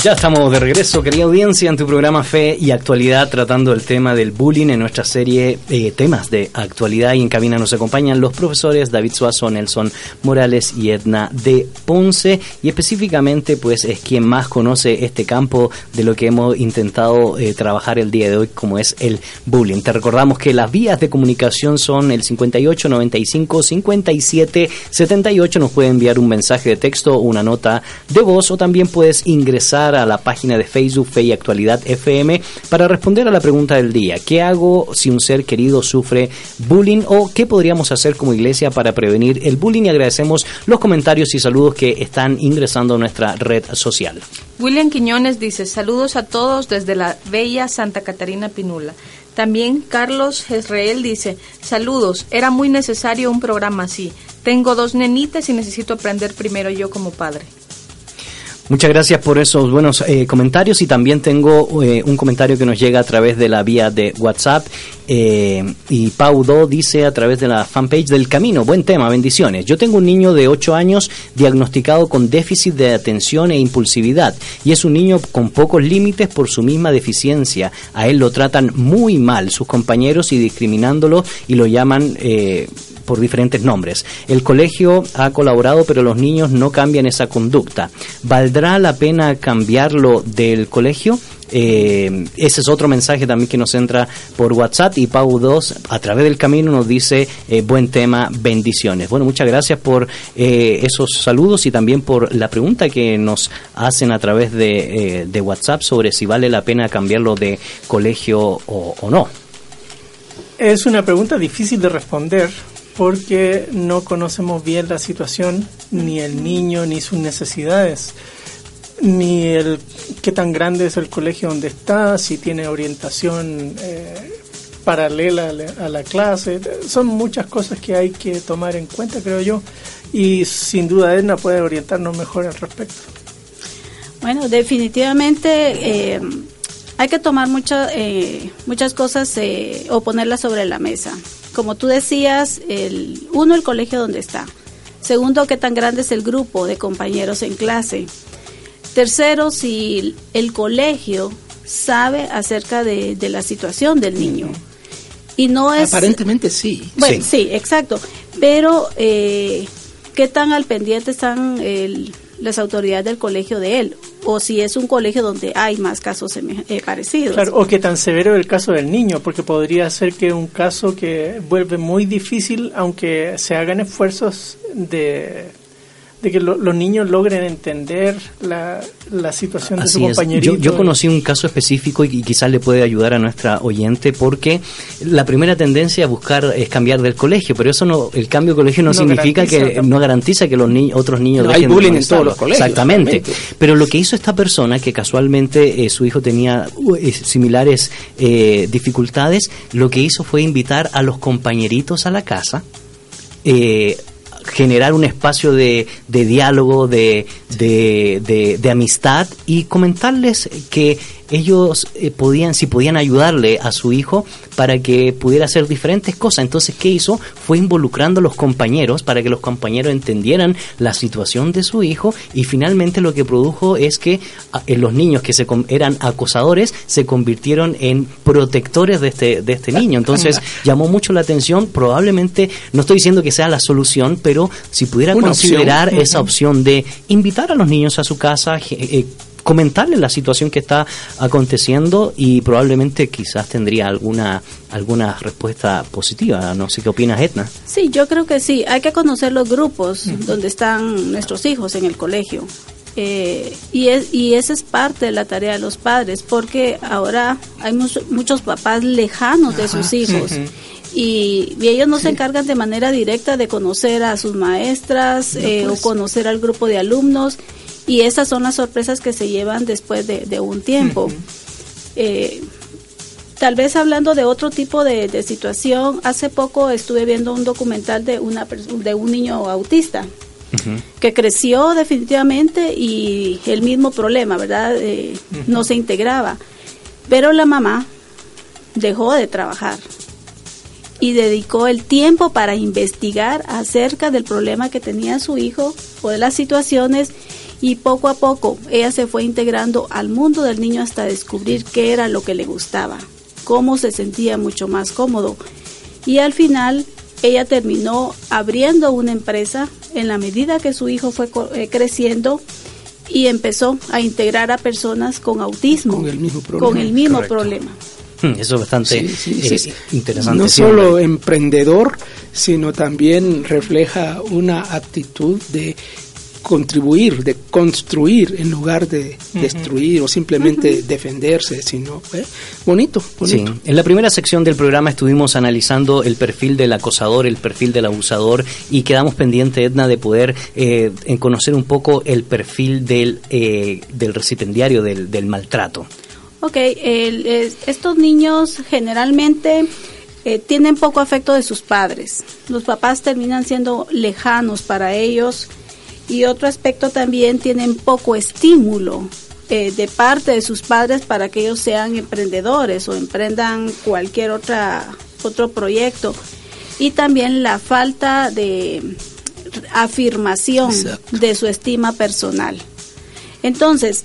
Ya estamos de regreso, querida audiencia, en tu programa Fe y Actualidad, tratando el tema del bullying en nuestra serie eh, Temas de Actualidad. Y en cabina nos acompañan los profesores David Suazo, Nelson Morales y Edna de Ponce. Y específicamente, pues, es quien más conoce este campo de lo que hemos intentado eh, trabajar el día de hoy, como es el bullying. Te recordamos que las vías de comunicación son el 58 95 57 78. Nos puede enviar un mensaje de texto, una nota de voz, o también puedes ingresar a la página de Facebook Fe y Actualidad FM para responder a la pregunta del día. ¿Qué hago si un ser querido sufre bullying o qué podríamos hacer como iglesia para prevenir el bullying? Y agradecemos los comentarios y saludos que están ingresando a nuestra red social. William Quiñones dice, saludos a todos desde la bella Santa Catarina Pinula. También Carlos Jezreel dice, saludos, era muy necesario un programa así. Tengo dos nenitas y necesito aprender primero yo como padre. Muchas gracias por esos buenos eh, comentarios y también tengo eh, un comentario que nos llega a través de la vía de WhatsApp eh, y Pau Do dice a través de la fanpage del Camino, buen tema, bendiciones. Yo tengo un niño de 8 años diagnosticado con déficit de atención e impulsividad y es un niño con pocos límites por su misma deficiencia. A él lo tratan muy mal sus compañeros y discriminándolo y lo llaman por diferentes nombres. El colegio ha colaborado, pero los niños no cambian esa conducta. ¿Valdrá la pena cambiarlo del colegio? Eh, ese es otro mensaje también que nos entra por WhatsApp y Pau 2 a través del camino nos dice eh, buen tema, bendiciones. Bueno, muchas gracias por eh, esos saludos y también por la pregunta que nos hacen a través de, de WhatsApp sobre si vale la pena cambiarlo de colegio o, o no. Es una pregunta difícil de responder porque no conocemos bien la situación, ni el niño, ni sus necesidades, ni el qué tan grande es el colegio donde está, si tiene orientación eh, paralela a la, clase. Son muchas cosas que hay que tomar en cuenta, creo yo, y sin duda Edna puede orientarnos mejor al respecto. Bueno, definitivamente eh, hay que tomar eh, muchas cosas o ponerlas sobre la mesa como tú decías, el, uno, el colegio donde está. Segundo, qué tan grande es el grupo de compañeros en clase. Tercero, si el colegio sabe acerca de, la situación del niño. Y no es... Aparentemente sí. Bueno, sí, exacto. Pero, eh, ¿qué tan al pendiente están las autoridades del colegio de él? o si es un colegio donde hay más casos eh, parecidos. Claro, o que tan severo el caso del niño, porque podría ser que un caso que vuelve muy difícil, aunque se hagan esfuerzos de de que los niños logren entender la, la situación de su compañerito. Yo, conocí un caso específico y, quizás le puede ayudar a nuestra oyente porque la primera tendencia a buscar es cambiar del colegio, pero eso no, el cambio de colegio no, significa que no garantiza que los niños, otros niños hay bullying en todos los colegios. Exactamente. Pero lo que hizo esta persona que casualmente eh, su hijo tenía uh, similares eh, dificultades, lo que hizo fue invitar a los compañeritos a la casa. Eh, generar un espacio de, de diálogo, de, de, de, amistad y comentarles que ellos eh, podían, si podían ayudarle a su hijo para que pudiera hacer diferentes cosas. Entonces, ¿qué hizo? Fue involucrando a los compañeros para que los compañeros entendieran la situación de su hijo y finalmente lo que produjo es que eh, los niños que se eran acosadores se convirtieron en protectores de este, de este niño. Entonces, llamó mucho la atención. Probablemente, no estoy diciendo que sea la solución, pero si pudiera considerar esa opción de invitar a los niños a su casa, eh, comentarle la situación que está aconteciendo y probablemente quizás tendría alguna alguna respuesta positiva. No sé qué opinas, Etna. Sí, yo creo que sí. Hay que conocer los grupos donde están nuestros hijos en el colegio. Eh, y, es, y esa es parte de la tarea de los padres, porque ahora hay muchos papás lejanos de sus hijos. Y, ellos no se encargan de manera directa de conocer a sus maestras eh, o pues. conocer al grupo de alumnos y esas son las sorpresas que se llevan después de, un tiempo. Eh, tal vez hablando de otro tipo de, situación, hace poco estuve viendo un documental de, una, de un niño autista. que creció definitivamente y el mismo problema, ¿verdad? Eh, no se integraba. Pero la mamá dejó de trabajar y dedicó el tiempo para investigar acerca del problema que tenía su hijo o de las situaciones y poco a poco ella se fue integrando al mundo del niño hasta descubrir qué era lo que le gustaba, cómo se sentía mucho más cómodo y al final ella terminó abriendo una empresa en la medida que su hijo fue eh, creciendo y empezó a integrar a personas con autismo con el mismo problema. Con el mismo problema. Hmm, eso es bastante Sí, sí, sí. eh, interesante. No solo emprendedor, sino también refleja una actitud de contribuir, de construir en lugar de destruir o simplemente defenderse, sino eh, bonito, Sí, bonito. en la primera sección del programa estuvimos analizando el perfil del acosador, el perfil del abusador y quedamos pendiente, Edna, de poder eh, conocer un poco el perfil del, eh, del recipendiario del, del maltrato. Ok, el- es- estos niños generalmente eh, tienen poco afecto de sus padres. Los papás terminan siendo lejanos para ellos y otro aspecto también tienen poco estímulo eh, de parte de sus padres para que ellos sean emprendedores o emprendan cualquier otra otro proyecto y también la falta de afirmación Exacto. de su estima personal. Entonces,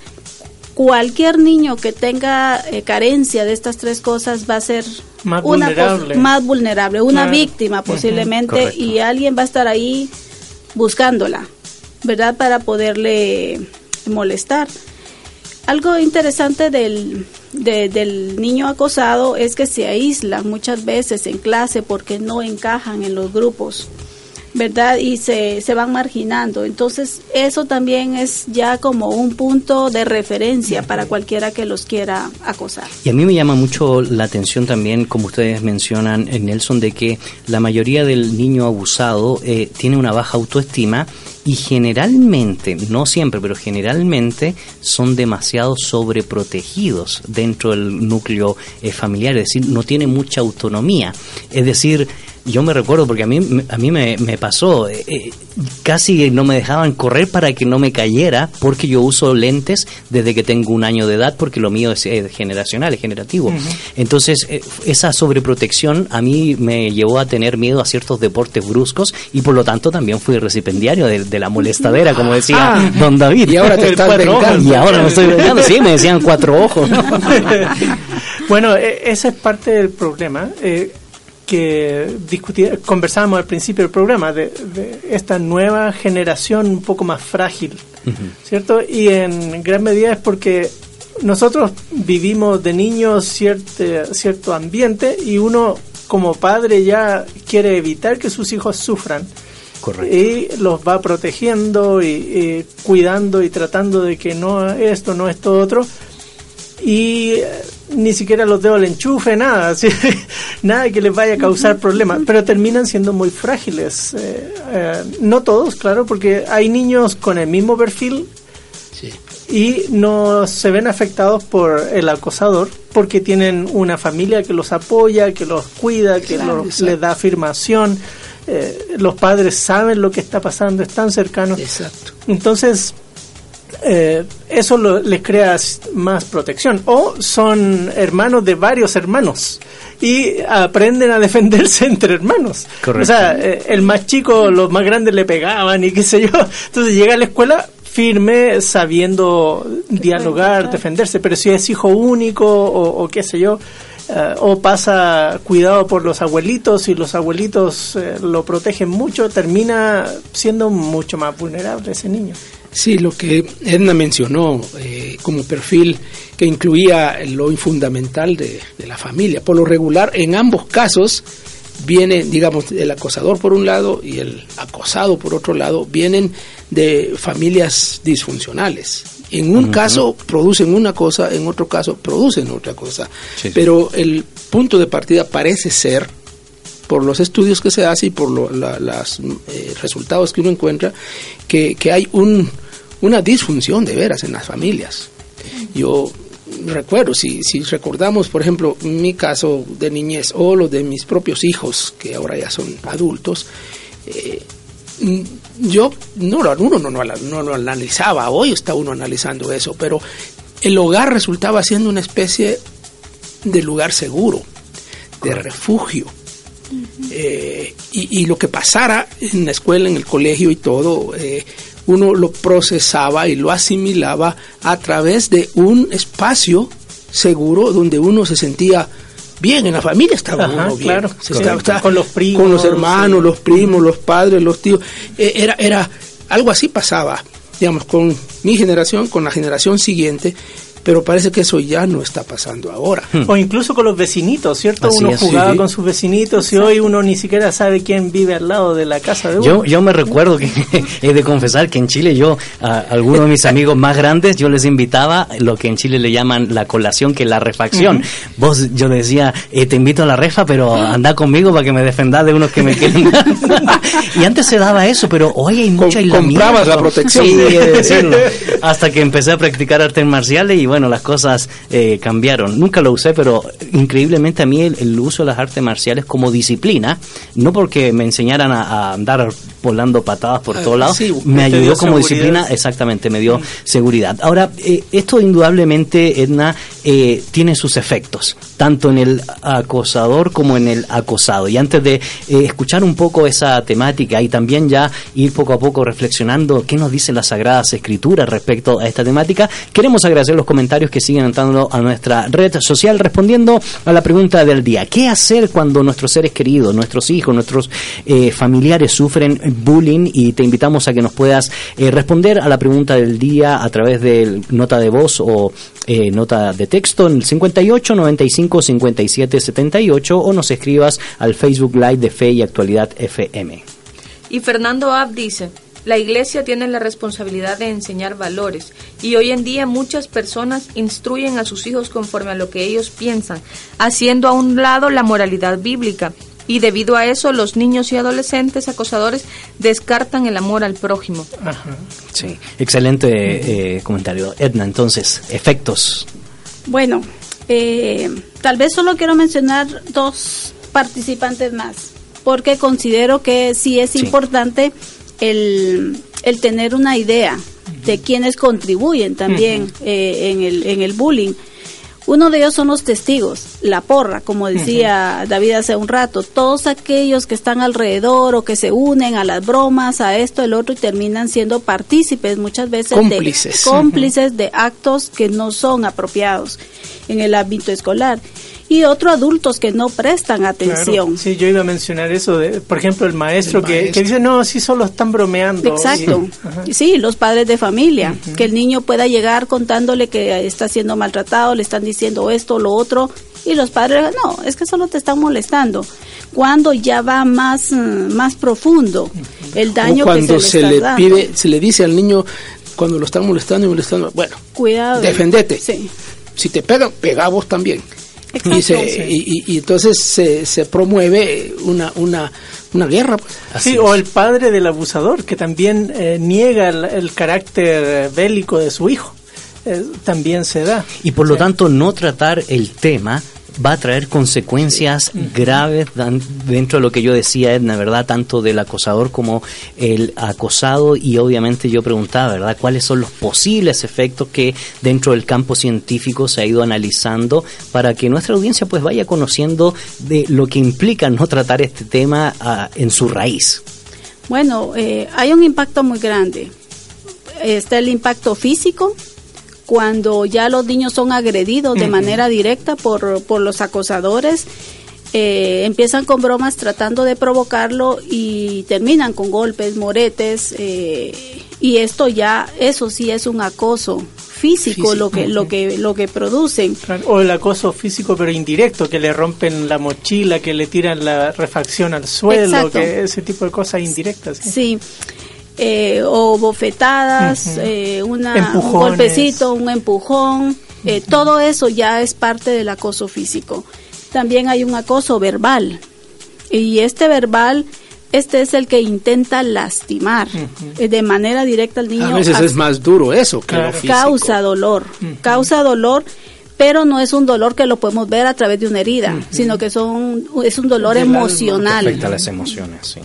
cualquier niño que tenga eh, carencia de estas tres cosas va a ser Más una vulnerable. más vulnerable, una Claro. víctima posiblemente y alguien va a estar ahí buscándola, ¿verdad? Para poderle molestar. Algo interesante del, de- del niño acosado es que se aíslan muchas veces en clase porque no encajan en los grupos, ¿verdad? Y se, se van marginando. Entonces, eso también es ya como un punto de referencia para cualquiera que los quiera acosar. Y a mí me llama mucho la atención también, como ustedes mencionan, eh, Nelson, de que la mayoría del niño abusado eh, tiene una baja autoestima y generalmente, no siempre, pero generalmente son demasiado sobreprotegidos dentro del núcleo eh, familiar, es decir, no tiene mucha autonomía. Es decir, yo me recuerdo porque a mí, me- a mí me, me pasó, eh, eh, casi no me dejaban correr para que no me cayera porque yo uso lentes desde que tengo un año de edad porque lo mío es eh, generacional, es generativo. Entonces, eh, esa sobreprotección a mí me llevó a tener miedo a ciertos deportes bruscos y por lo tanto también fui recipendiario de, de la molestadera, como decía Ah, don David. y ahora te estás. Y ahora me estoy vengando, sí, me decían cuatro ojos. Bueno, e- ese es parte del problema eh, que conversábamos al principio del programa, de, de esta nueva generación un poco más frágil, ¿cierto? Y en gran medida es porque nosotros vivimos de niños cierto, cierto ambiente y uno como padre ya quiere evitar que sus hijos sufran. Correcto. Y los va protegiendo y, y cuidando y tratando de que no esto, no esto otro y eh, ni siquiera los dedos al enchufe, nada, así, nada que les vaya a causar problemas, pero terminan siendo muy frágiles. eh, eh, no todos, claro, porque hay niños con el mismo perfil Sí. y no se ven afectados por el acosador porque tienen una familia que los apoya, que los cuida, que Claro, los- les da afirmación. eh, los padres saben lo que está pasando, están cercanos. Exacto. Entonces, eh, eso lo- les crea más protección. O son hermanos de varios hermanos y aprenden a defenderse entre hermanos. Correcto. O sea, eh, el más chico, los más grandes le pegaban y qué sé yo. Entonces llega a la escuela firme, sabiendo dialogar, defenderse. Pero si es hijo único o, o qué sé yo, eh, o pasa cuidado por los abuelitos y los abuelitos eh, lo protegen mucho, termina siendo mucho más vulnerable ese niño. Sí, lo que Edna mencionó eh, como perfil que incluía lo fundamental de, de la familia. Por lo regular, en ambos casos, viene, digamos, el acosador por un lado y el acosado por otro lado, vienen de familias disfuncionales. En un caso producen una cosa, en otro caso producen otra cosa. Sí. Pero el punto de partida parece ser por los estudios que se hacen y por los resultados que uno encuentra, que, que hay un, una disfunción de veras en las familias. Yo recuerdo, si, si recordamos, por ejemplo, mi caso de niñez o los de mis propios hijos, que ahora ya son adultos, eh, mm, yo no lo, uno no, no, no lo analizaba, hoy está uno analizando eso, pero el hogar resultaba siendo una especie de lugar seguro de refugio. Eh, y, y lo que pasara en la escuela, en el colegio y todo, eh, uno lo procesaba y lo asimilaba a través de un espacio seguro donde uno se sentía bien, en la familia estaba Ajá, uno bien. claro, Se estaba- estaba Con los primos, con los hermanos, sí. los primos, los padres, los tíos. Eh, era, era, algo así pasaba, digamos, con mi generación, con la generación siguiente, pero parece que eso ya no está pasando ahora. O incluso con los vecinitos, ¿cierto? Así uno es, jugaba sí. con sus vecinitos y hoy uno ni siquiera sabe quién vive al lado de la casa de uno. Yo, yo me recuerdo que he de confesar que en Chile yo, a algunos de mis amigos más grandes, yo les invitaba lo que en Chile le llaman la colación, que es la refacción. Vos, yo les decía, eh, te invito a la refa, pero anda conmigo para que me defendas de unos que me quieren y antes se daba eso, pero hoy hay mucho Com- aislamiento. comprabas la protección. Sí, he de decirlo. Hasta que empecé a practicar artes marciales y bueno, las cosas eh, cambiaron. Nunca lo usé, pero increíblemente a mí el, el uso de las artes marciales como disciplina, no porque me enseñaran a, a andar volando patadas por Ah, todos lados, sí, me ayudó como seguridad. disciplina, exactamente, me dio seguridad. Ahora, eh, esto indudablemente, Edna, eh, tiene sus efectos, tanto en el acosador como en el acosado. Y antes de eh, escuchar un poco esa temática y también ya ir poco a poco reflexionando qué nos dicen las Sagradas Escrituras respecto a esta temática, queremos agradecer los comentarios que siguen entrando a nuestra red social respondiendo a la pregunta del día. ¿Qué hacer cuando nuestros seres queridos, nuestros hijos, nuestros eh, familiares sufren bullying? Y te invitamos a que nos puedas eh, responder a la pregunta del día a través de nota de voz o eh, nota de texto en el 58 95 57 78 o nos escribas al Facebook Live de Fe y Actualidad FM. Y Fernando Ab dice, la iglesia tiene la responsabilidad de enseñar valores y hoy en día muchas personas instruyen a sus hijos conforme a lo que ellos piensan, haciendo a un lado la moralidad bíblica. Y debido a eso, los niños y adolescentes acosadores descartan el amor al prójimo. Ajá. Sí, excelente eh, comentario. Edna, entonces, efectos. Bueno, eh, tal vez solo quiero mencionar dos participantes más, porque considero que sí es Sí. importante el, el tener una idea de quienes contribuyen también eh, en, el, en el bullying. Uno de ellos son los testigos, la porra, como decía David hace un rato, todos aquellos que están alrededor o que se unen a las bromas, a esto, el otro y terminan siendo partícipes muchas veces Cómplices. de cómplices de actos que no son apropiados en el ámbito escolar y otros adultos que no prestan atención. Claro. Sí, yo iba a mencionar eso, de, por ejemplo, el maestro, El que, maestro. que dice, no, sí, solo están bromeando. Exacto. Sí. Los padres de familia, que el niño pueda llegar contándole que está siendo maltratado, le están diciendo esto, lo otro, y los padres, no, es que solo te están molestando. Cuando ya va más, mm, más profundo el daño cuando que se, se, le, le está dando. pide, se le dice al niño cuando lo están molestando y molestando, bueno, Cuidado. defendete. Sí. Si te pegan, pega a vos también. Exacto. Y, se- y- y- y entonces se, se promueve una, una, una guerra. pues. Así Sí, es. o el padre del abusador, que también eh, niega el, el carácter eh, bélico de su hijo. Eh, también se da. Y por lo tanto, no tratar el tema va a traer consecuencias graves dentro de lo que yo decía, Edna, ¿verdad? Tanto del acosador como el acosado y obviamente yo preguntaba, ¿verdad? ¿Cuáles son los posibles efectos que dentro del campo científico se ha ido analizando para que nuestra audiencia pues vaya conociendo de lo que implica no tratar este tema ah, en su raíz? Bueno, eh, hay un impacto muy grande. Está el impacto físico, cuando ya los niños son agredidos de manera directa por, por los acosadores. eh, empiezan con bromas tratando de provocarlo y terminan con golpes, moretes, eh, y esto ya, eso sí es un acoso físico, Físico. lo que lo que lo que producen. O el acoso físico pero indirecto, que le rompen la mochila, que le tiran la refacción al suelo, Exacto. que ese tipo de cosas indirectas. Sí. Eh, o bofetadas, eh, una, un golpecito, un empujón, eh, todo eso ya es parte del acoso físico. También hay un acoso verbal. Y este verbal, este es el que intenta lastimar eh, de manera directa al niño. A veces es más duro eso que Claro. lo físico. causa dolor, causa dolor, pero no es un dolor que lo podemos ver a través de una herida, sino que son es un dolor emocional. Afecta las emociones, sí.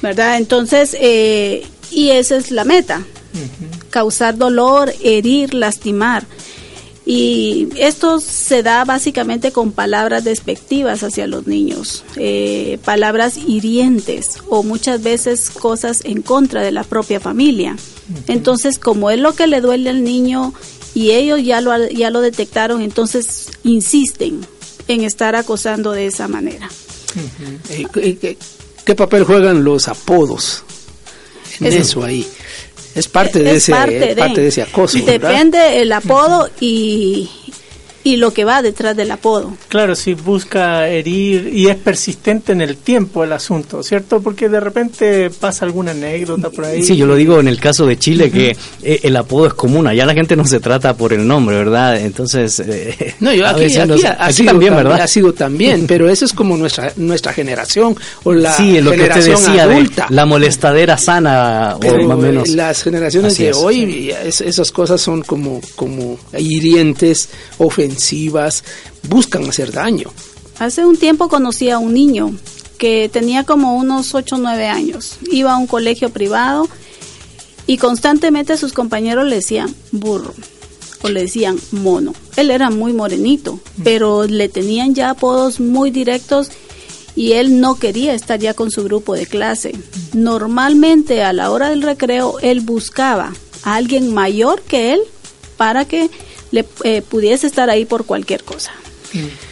¿verdad? Entonces, eh, y esa es la meta, causar dolor, herir, lastimar. Y esto se da básicamente con palabras despectivas hacia los niños, eh, palabras hirientes o muchas veces cosas en contra de la propia familia. Entonces, como es lo que le duele al niño y ellos ya lo, ya lo detectaron, entonces insisten en estar acosando de esa manera. ¿Qué, qué papel juegan los apodos en Es- eso ahí? Es parte de, Es ese, parte es parte de ese acoso. ¿verdad? Depende el apodo y, y lo que va detrás del apodo. Claro, si busca herir y es persistente en el tiempo el asunto, ¿cierto? Porque de repente pasa alguna anécdota por ahí. Sí, yo lo digo en el caso de Chile que eh, el apodo es común, allá la gente no se trata por el nombre, ¿verdad? Entonces, eh, No, yo aquí, aquí aquí sido también, tam- ¿verdad? Ha sido también, pero eso es como nuestra nuestra generación o la sí, lo que generación decía de adulta. la molestadera sana Pero o más o menos. las generaciones Así de es, hoy, es- esas cosas son como, como hirientes, ofensivas, buscan hacer daño. Hace un tiempo conocí a un niño que tenía como unos 8 o 9 años. Iba a un colegio privado y constantemente sus compañeros le decían burro o le decían mono. Él era muy morenito, pero le tenían ya apodos muy directos y él no quería estar ya con su grupo de clase. Normalmente a la hora del recreo él buscaba a alguien mayor que él para que le eh, pudiese estar ahí por cualquier cosa.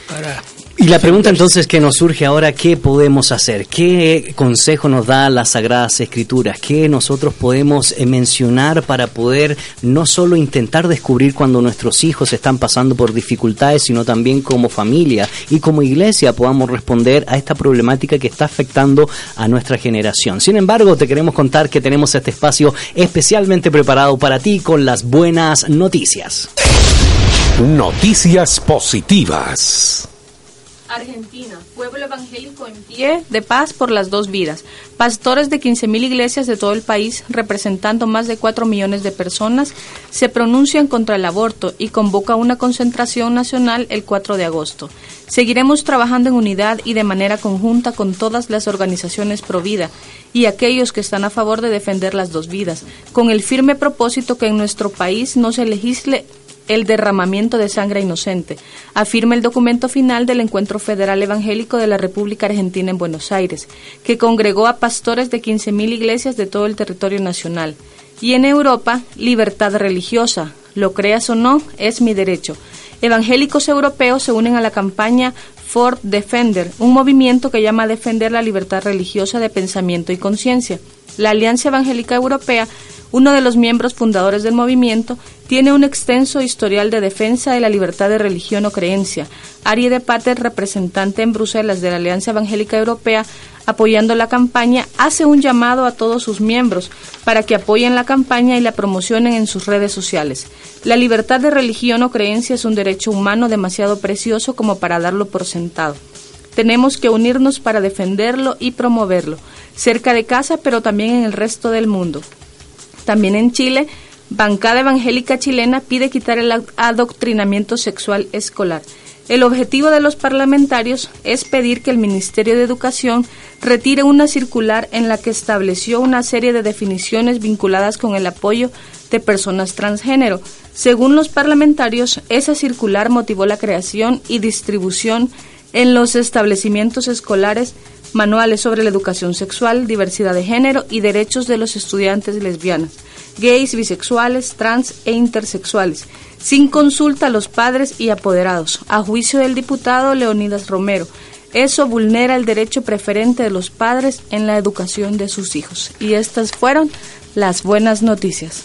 Para Y la pregunta entonces que nos surge ahora, ¿qué podemos hacer? ¿Qué consejo nos da las Sagradas Escrituras? ¿Qué nosotros podemos eh, mencionar para poder no solo intentar descubrir cuando nuestros hijos están pasando por dificultades, sino también como familia y como iglesia podamos responder a esta problemática que está afectando a nuestra generación? Sin embargo, te queremos contar que tenemos este espacio especialmente preparado para ti con las buenas noticias. Noticias positivas. Argentina, pueblo evangélico en pie de paz por las dos vidas. Pastores de 15.000 iglesias de todo el país, representando más de 4 millones de personas, se pronuncian contra el aborto y convoca una concentración nacional el 4 de agosto. Seguiremos trabajando en unidad y de manera conjunta con todas las organizaciones pro vida y aquellos que están a favor de defender las dos vidas, con el firme propósito que en nuestro país no se legisle el derramamiento de sangre inocente, afirma el documento final del Encuentro Federal Evangélico de la República Argentina en Buenos Aires, que congregó a pastores de 15.000 iglesias de todo el territorio nacional. Y en Europa, libertad religiosa, lo creas o no, es mi derecho. Evangélicos europeos se unen a la campaña Ford Defender, un movimiento que llama a defender la libertad religiosa de pensamiento y conciencia. La Alianza Evangélica Europea uno de los miembros fundadores del movimiento, tiene un extenso historial de defensa de la libertad de religión o creencia. Ari de Pater, representante en Bruselas de la Alianza Evangélica Europea, apoyando la campaña, hace un llamado a todos sus miembros para que apoyen la campaña y la promocionen en sus redes sociales. La libertad de religión o creencia es un derecho humano demasiado precioso como para darlo por sentado. Tenemos que unirnos para defenderlo y promoverlo, cerca de casa, pero también en el resto del mundo. También en Chile, Bancada Evangélica Chilena pide quitar el adoctrinamiento sexual escolar. El objetivo de los parlamentarios es pedir que el Ministerio de Educación retire una circular en la que estableció una serie de definiciones vinculadas con el apoyo de personas transgénero. Según los parlamentarios, esa circular motivó la creación y distribución en los establecimientos escolares manuales sobre la educación sexual, diversidad de género y derechos de los estudiantes lesbianas, gays, bisexuales, trans e intersexuales, sin consulta a los padres y apoderados, a juicio del diputado Leonidas Romero. Eso vulnera el derecho preferente de los padres en la educación de sus hijos. Y estas fueron las buenas noticias.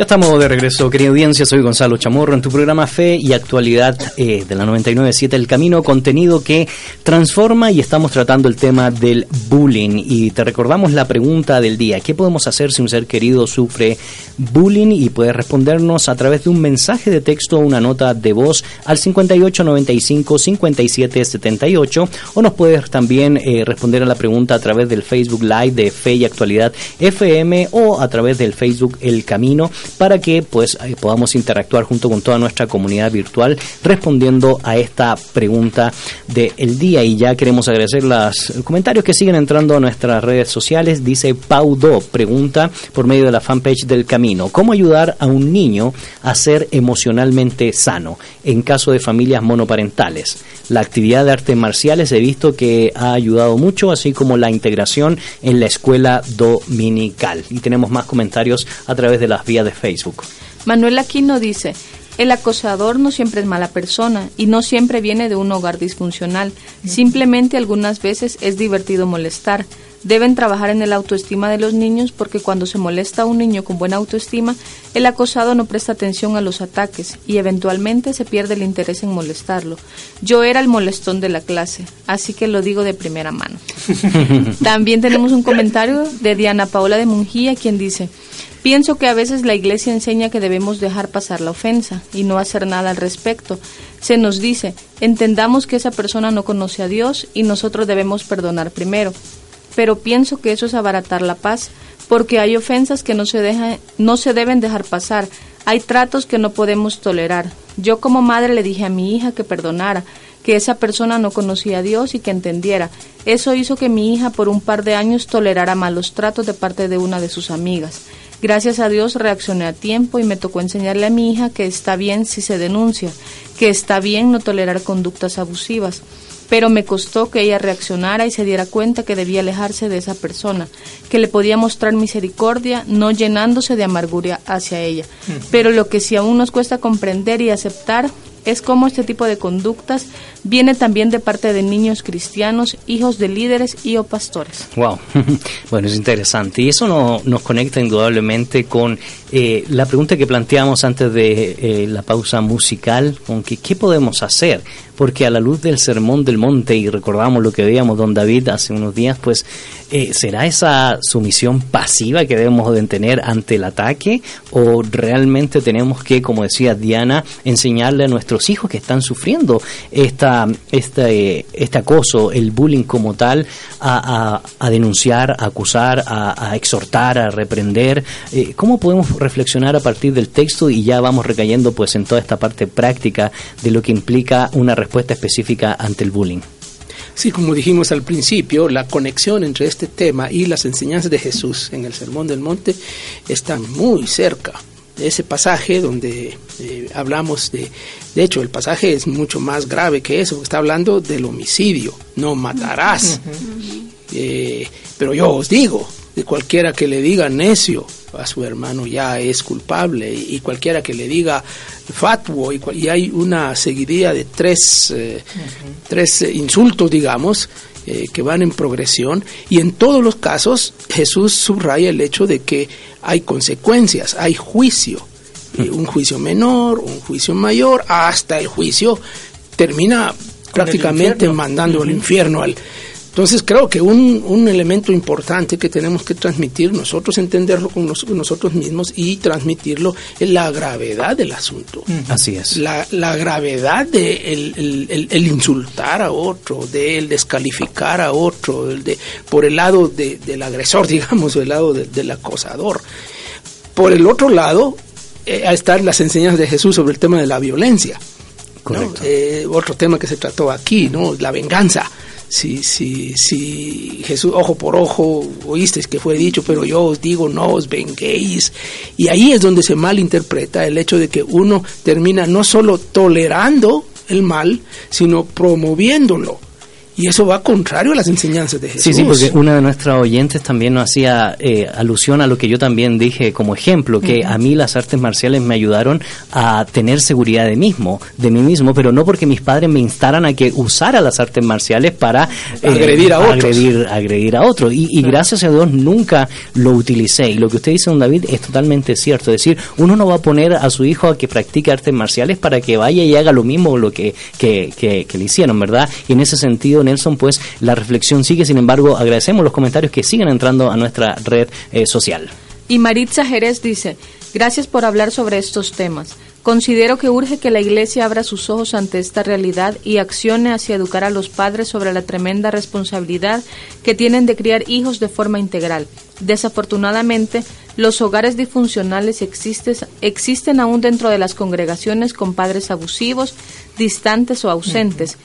Ya estamos de regreso, querida audiencia. Soy Gonzalo Chamorro en tu programa Fe y Actualidad eh, de la 997 El Camino, contenido que transforma y estamos tratando el tema del bullying. Y te recordamos la pregunta del día: ¿Qué podemos hacer si un ser querido sufre bullying? Y puedes respondernos a través de un mensaje de texto o una nota de voz al 5895 5778 o nos puedes también eh, responder a la pregunta a través del Facebook Live de Fe y Actualidad FM o a través del Facebook El Camino para que pues podamos interactuar junto con toda nuestra comunidad virtual respondiendo a esta pregunta del día. Y ya queremos agradecer los comentarios que siguen entrando a nuestras redes sociales dice Paudo pregunta por medio de la fanpage del Camino. ¿cómo ayudar a un niño a ser emocionalmente sano en caso de familias monoparentales? La actividad de artes marciales he visto que ha ayudado mucho así como la integración en la escuela dominical. Y tenemos más comentarios a través de las vías de Facebook. Manuel Aquino dice, el acosador no siempre es mala persona y no siempre viene de un hogar disfuncional. Simplemente algunas veces es divertido molestar. Deben trabajar en el autoestima de los niños porque cuando se molesta a un niño con buena autoestima, el acosado no presta atención a los ataques y eventualmente se pierde el interés en molestarlo. Yo era el molestón de la clase, así que lo digo de primera mano. También tenemos un comentario de Diana Paola de Mungía, quien dice, Pienso que a veces la iglesia enseña que debemos dejar pasar la ofensa y no hacer nada al respecto. Se nos dice, entendamos que esa persona no conoce a Dios y nosotros debemos perdonar primero. Pero pienso que eso es abaratar la paz, porque hay ofensas que no se, deja- no se deben dejar pasar, hay tratos que no podemos tolerar. Yo como madre le dije a mi hija que perdonara, que esa persona no conocía a Dios y que entendiera. Eso hizo que mi hija por un par de años tolerara malos tratos de parte de una de sus amigas. Gracias a Dios reaccioné a tiempo y me tocó enseñarle a mi hija que está bien si se denuncia, que está bien no tolerar conductas abusivas. Pero me costó que ella reaccionara y se diera cuenta que debía alejarse de esa persona, que le podía mostrar misericordia, no llenándose de amargura hacia ella. Pero lo que sí aún nos cuesta comprender y aceptar es cómo este tipo de conductas viene también de parte de niños cristianos, hijos de líderes y o pastores. Wow, bueno, es interesante. Y eso no- nos conecta indudablemente con eh, la pregunta que planteamos antes de eh, la pausa musical, con que qué podemos hacer. Porque a la luz del sermón del monte, y recordamos lo que veíamos don David hace unos días, pues eh, ¿será esa sumisión pasiva que debemos de tener ante el ataque? ¿O realmente tenemos que, como decía Diana, enseñarle a nuestros hijos que están sufriendo esta, este, este acoso, el bullying como tal, a, denunciar, a acusar, a, a exhortar, a reprender? Eh, ¿Cómo podemos reflexionar a partir del texto y ya vamos recayendo pues en toda esta parte práctica de lo que implica una respuesta específica ante el bullying? Sí, como dijimos al principio, la conexión entre este tema y las enseñanzas de Jesús en el Sermón del Monte están muy cerca. Ese pasaje donde eh, hablamos de, de hecho, el pasaje es mucho más grave que eso, está hablando del homicidio, no matarás. Eh, pero yo os digo, de cualquiera que le diga necio a su hermano ya es culpable y cualquiera que le diga fatuo y, y hay una seguidilla de tres, eh, tres eh, insultos digamos eh, que van en progresión y en todos los casos Jesús subraya el hecho de que hay consecuencias, hay juicio, un juicio menor, un juicio mayor, hasta el juicio termina prácticamente mandando al infierno al entonces creo que un, un, elemento importante que tenemos que transmitir, nosotros entenderlo con nosotros mismos y transmitirlo es la gravedad del asunto. Así es. La, la gravedad de el, el, insultar a otro, de el descalificar a otro, de, por el lado de, del agresor, digamos, del lado del acosador. Por el otro lado, eh, están las enseñanzas de Jesús sobre el tema de la violencia. Correcto. Eh, otro tema que se trató aquí, ¿no? La venganza si, si, si Jesús, ojo por ojo, oísteis que fue dicho, pero yo os digo, no os venguéis. Y ahí es donde se malinterpreta el hecho de que uno termina no solo tolerando el mal, sino promoviéndolo. Y eso va contrario a las enseñanzas de Jesús. Sí, sí, porque una de nuestras oyentes también nos hacía eh, alusión a lo que yo también dije como ejemplo, que a mí las artes marciales me ayudaron a tener seguridad de mismo, de mí mismo, pero no porque mis padres me instaran a que usara las artes marciales para eh, agredir a otros. Agredir, agredir a otros. Y, y gracias a Dios nunca lo utilicé. Y lo que usted dice, don David, es totalmente cierto. Es decir, uno no va a poner a su hijo a que practique artes marciales para que vaya y haga lo mismo lo que, que, que, que le hicieron, ¿verdad? Y en ese sentido, Nelson, pues la reflexión sigue. Sin embargo, agradecemos los comentarios que siguen entrando a nuestra red eh, social. Y Maritza Jerez dice, gracias por hablar sobre estos temas. Considero que urge que la Iglesia abra sus ojos ante esta realidad y accione hacia educar a los padres sobre la tremenda responsabilidad que tienen de criar hijos de forma integral. Desafortunadamente, los hogares disfuncionales existen, existen aún dentro de las congregaciones con padres abusivos, distantes o ausentes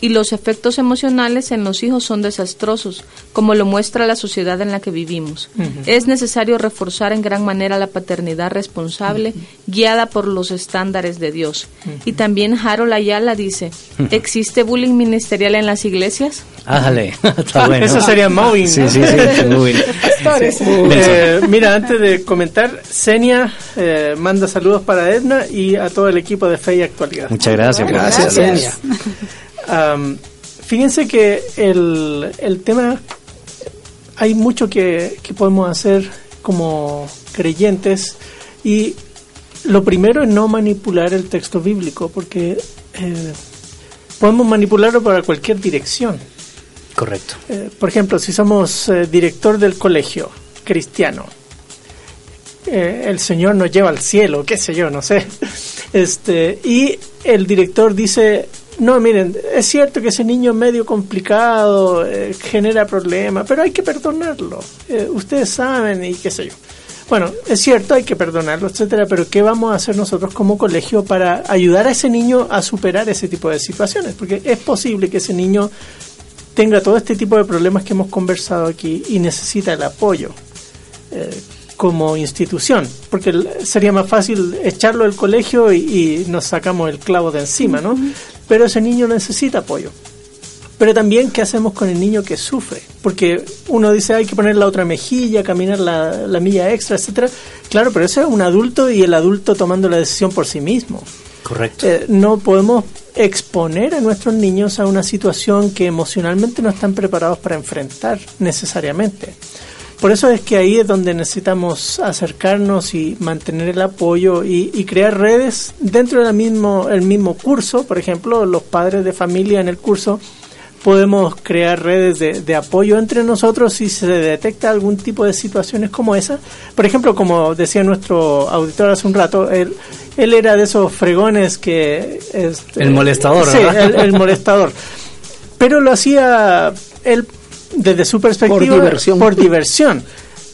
y los efectos emocionales en los hijos son desastrosos, como lo muestra la sociedad en la que vivimos. Es necesario reforzar en gran manera la paternidad responsable, guiada por los estándares de Dios. Y también Harold Ayala dice, ¿existe bullying ministerial en las iglesias? Ájale, está bueno. Eso sería mobbing. Sí, sí, sí, eh, mira, antes de comentar, Senia eh, manda saludos para Edna y a todo el equipo de Fe y Actualidad. Muchas gracias. Gracias, Senia fíjense que el, el, tema, hay mucho que, podemos hacer como creyentes y lo primero es no manipular el texto bíblico porque eh, podemos manipularlo para cualquier dirección. Correcto. Eh, por ejemplo, si somos eh, director del colegio cristiano, el Señor nos lleva al cielo, qué sé yo, no sé. Este, y el director dice, no, miren, es cierto que ese niño es medio complicado, eh, genera problemas, pero hay que perdonarlo. Eh, ustedes saben y qué sé yo. Bueno, es cierto, hay que perdonarlo, etcétera, pero ¿qué vamos a hacer nosotros como colegio para ayudar a ese niño a superar ese tipo de situaciones? Porque es posible que ese niño tenga todo este tipo de problemas que hemos conversado aquí y necesita el apoyo. Eh, como institución, porque sería más fácil echarlo del colegio y, nos sacamos el clavo de encima, ¿no? Pero ese niño necesita apoyo. Pero también, ¿qué hacemos con el niño que sufre? Porque uno dice, hay que poner la otra mejilla, caminar la, la milla extra, etcétera. Claro, pero eso es un adulto y el adulto tomando la decisión por sí mismo. Correcto. Eh, no podemos exponer a nuestros niños a una situación que emocionalmente no están preparados para enfrentar necesariamente. Por eso es que ahí es donde necesitamos acercarnos y mantener el apoyo y, crear redes dentro del mismo, el mismo curso. Por ejemplo, los padres de familia en el curso podemos crear redes de, apoyo entre nosotros si se detecta algún tipo de situaciones como esa. Por ejemplo, como decía nuestro auditor hace un rato, él, él era de esos fregones que... Este, el molestador, sí, el, molestador. Pero lo hacía él desde su perspectiva por diversión. por diversión.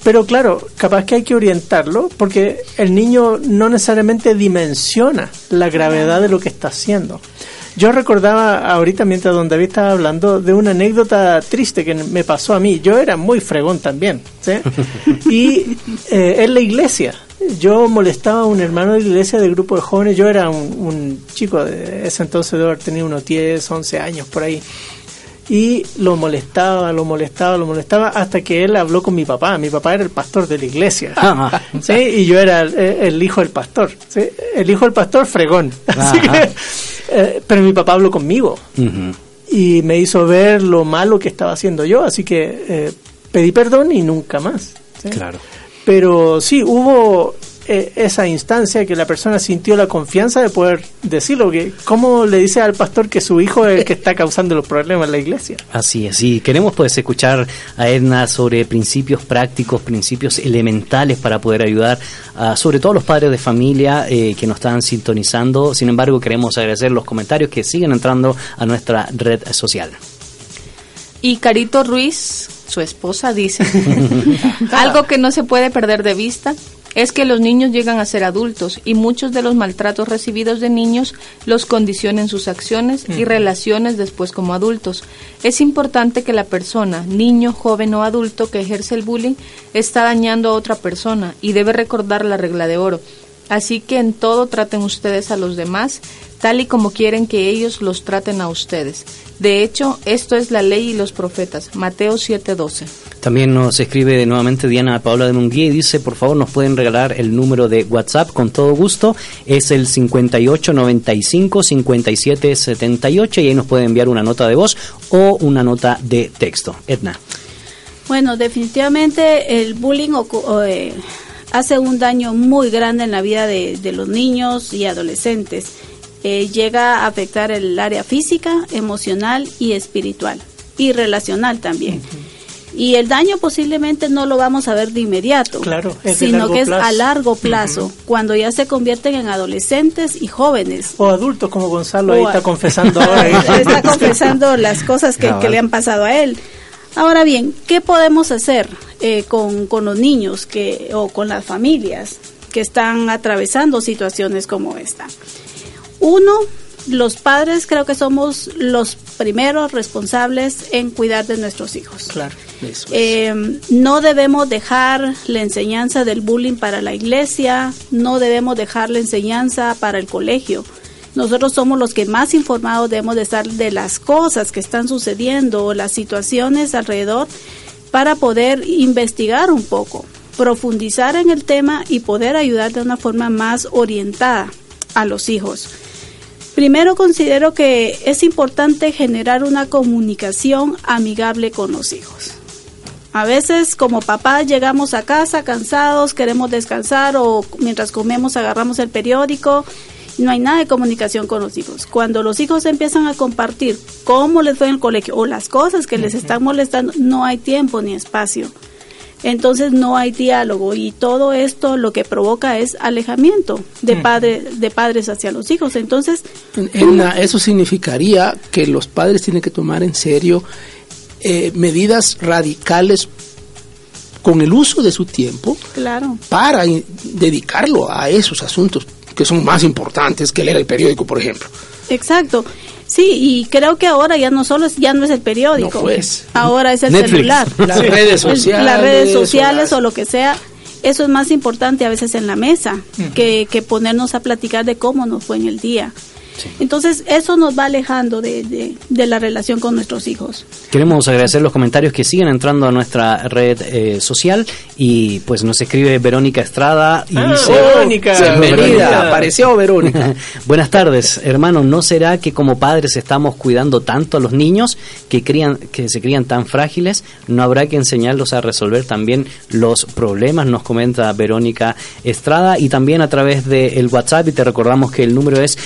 Pero claro, capaz que hay que orientarlo porque el niño no necesariamente dimensiona la gravedad de lo que está haciendo. Yo recordaba ahorita mientras don David estaba hablando de una anécdota triste que me pasó a mí. Yo era muy fregón también. Y eh, en la iglesia. Yo molestaba a un hermano de la iglesia del grupo de jóvenes. Yo era un, un chico de ese entonces, de haber tenido unos 10, 11 años por ahí y lo molestaba, lo molestaba, lo molestaba hasta que él habló con mi papá. Mi papá era el pastor de la iglesia, Ah, ¿sí? y yo era el, el hijo del pastor, ¿sí? el hijo del pastor fregón. Así que, eh, pero mi papá habló conmigo y me hizo ver lo malo que estaba haciendo yo, así que eh, pedí perdón y nunca más. ¿sí? Claro. Pero sí, hubo eh, esa instancia que la persona sintió la confianza de poder decirlo. Que, ¿Cómo le dice al pastor que su hijo es el que está causando los problemas en la iglesia? Así es, y queremos pues escuchar a Edna sobre principios prácticos, principios elementales para poder ayudar a sobre todo a los padres de familia eh, que nos están sintonizando. Sin embargo, queremos agradecer los comentarios que siguen entrando a nuestra red social. Y Carito Ruiz, su esposa, dice, algo que no se puede perder de vista es que los niños llegan a ser adultos y muchos de los maltratos recibidos de niños los condicionan sus acciones y relaciones después como adultos. Es importante que la persona, niño, joven o adulto que ejerce el bullying está dañando a otra persona y debe recordar la regla de oro. Así que en todo traten ustedes a los demás tal y como quieren que ellos los traten a ustedes. De hecho, esto es la ley y los profetas. Mateo 7:12. También nos escribe nuevamente Diana Paola de Munguía y dice, por favor, nos pueden regalar el número de WhatsApp con todo gusto. Es el 5895-5778 y ahí nos pueden enviar una nota de voz o una nota de texto. Edna. Bueno, definitivamente el bullying eh, hace un daño muy grande en la vida de, de los niños y adolescentes. Eh, llega a afectar el área física, emocional y espiritual y relacional también. Y el daño posiblemente no lo vamos a ver de inmediato, Claro, es de sino que es plazo. a largo plazo, cuando ya se convierten en adolescentes y jóvenes. O adultos como Gonzalo ahí O está confesando ahora. está confesando las cosas que, que le han pasado a él. Ahora bien, ¿qué podemos hacer eh, con, con los niños que, o con las familias que están atravesando situaciones como esta? Uno, los padres creo que somos los primeros responsables en cuidar de nuestros hijos. Claro, eso es. Eh, no debemos dejar la enseñanza del bullying para la iglesia, no debemos dejar la enseñanza para el colegio. Nosotros somos los que más informados debemos de estar de las cosas que están sucediendo, las situaciones alrededor, para poder investigar un poco, profundizar en el tema y poder ayudar de una forma más orientada a los hijos. Primero considero que es importante generar una comunicación amigable con los hijos. A veces como papá llegamos a casa cansados, queremos descansar o mientras comemos agarramos el periódico no hay nada de comunicación con los hijos. Cuando los hijos empiezan a compartir cómo les fue en el colegio o las cosas que les están molestando, no hay tiempo ni espacio. Entonces no hay diálogo y todo esto lo que provoca es alejamiento de, padre, de padres hacia los hijos. Entonces, eso significaría que los padres tienen que tomar en serio eh, medidas radicales con el uso de su tiempo claro, para dedicarlo a esos asuntos que son más importantes que leer el periódico, por ejemplo. exacto. Sí, y creo que ahora ya no solo es, ya no es el periódico, No, pues. ahora es el Netflix. celular, Las redes sociales. las redes o sociales las- o lo que sea. Eso es más importante a veces en la mesa que, que ponernos a platicar de cómo nos fue en el día. Entonces, eso nos va alejando de, de, de la relación con nuestros hijos. Queremos agradecer los comentarios que siguen entrando a nuestra red eh, social y pues nos escribe Verónica Estrada y Ah, dice... Verónica. Bienvenida, Verónica. apareció Verónica. Buenas tardes, hermano. ¿No será que como padres estamos cuidando tanto a los niños que crían, que se crían tan frágiles? ¿No habrá que enseñarlos a resolver también los problemas? Nos comenta Verónica Estrada y también a través del WhatsApp y te recordamos que el número es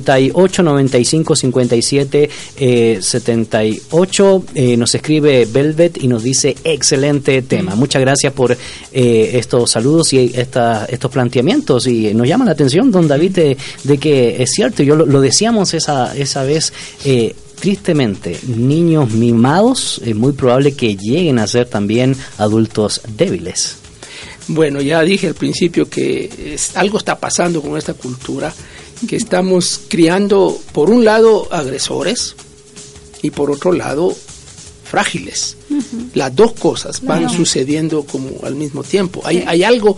58 95 57 eh, 78. Eh, nos escribe Velvet y nos dice excelente tema. Muchas gracias por eh, estos saludos y esta, estos planteamientos y nos llama la atención, don David, de, que es cierto, yo lo, decíamos esa, esa vez. Eh, Tristemente, niños mimados es muy probable que lleguen a ser también adultos débiles. Bueno, ya dije al principio que algo está pasando con esta cultura, que estamos criando, por un lado, agresores y por otro lado, frágiles. Las dos cosas van sucediendo como al mismo tiempo. Hay, hay algo,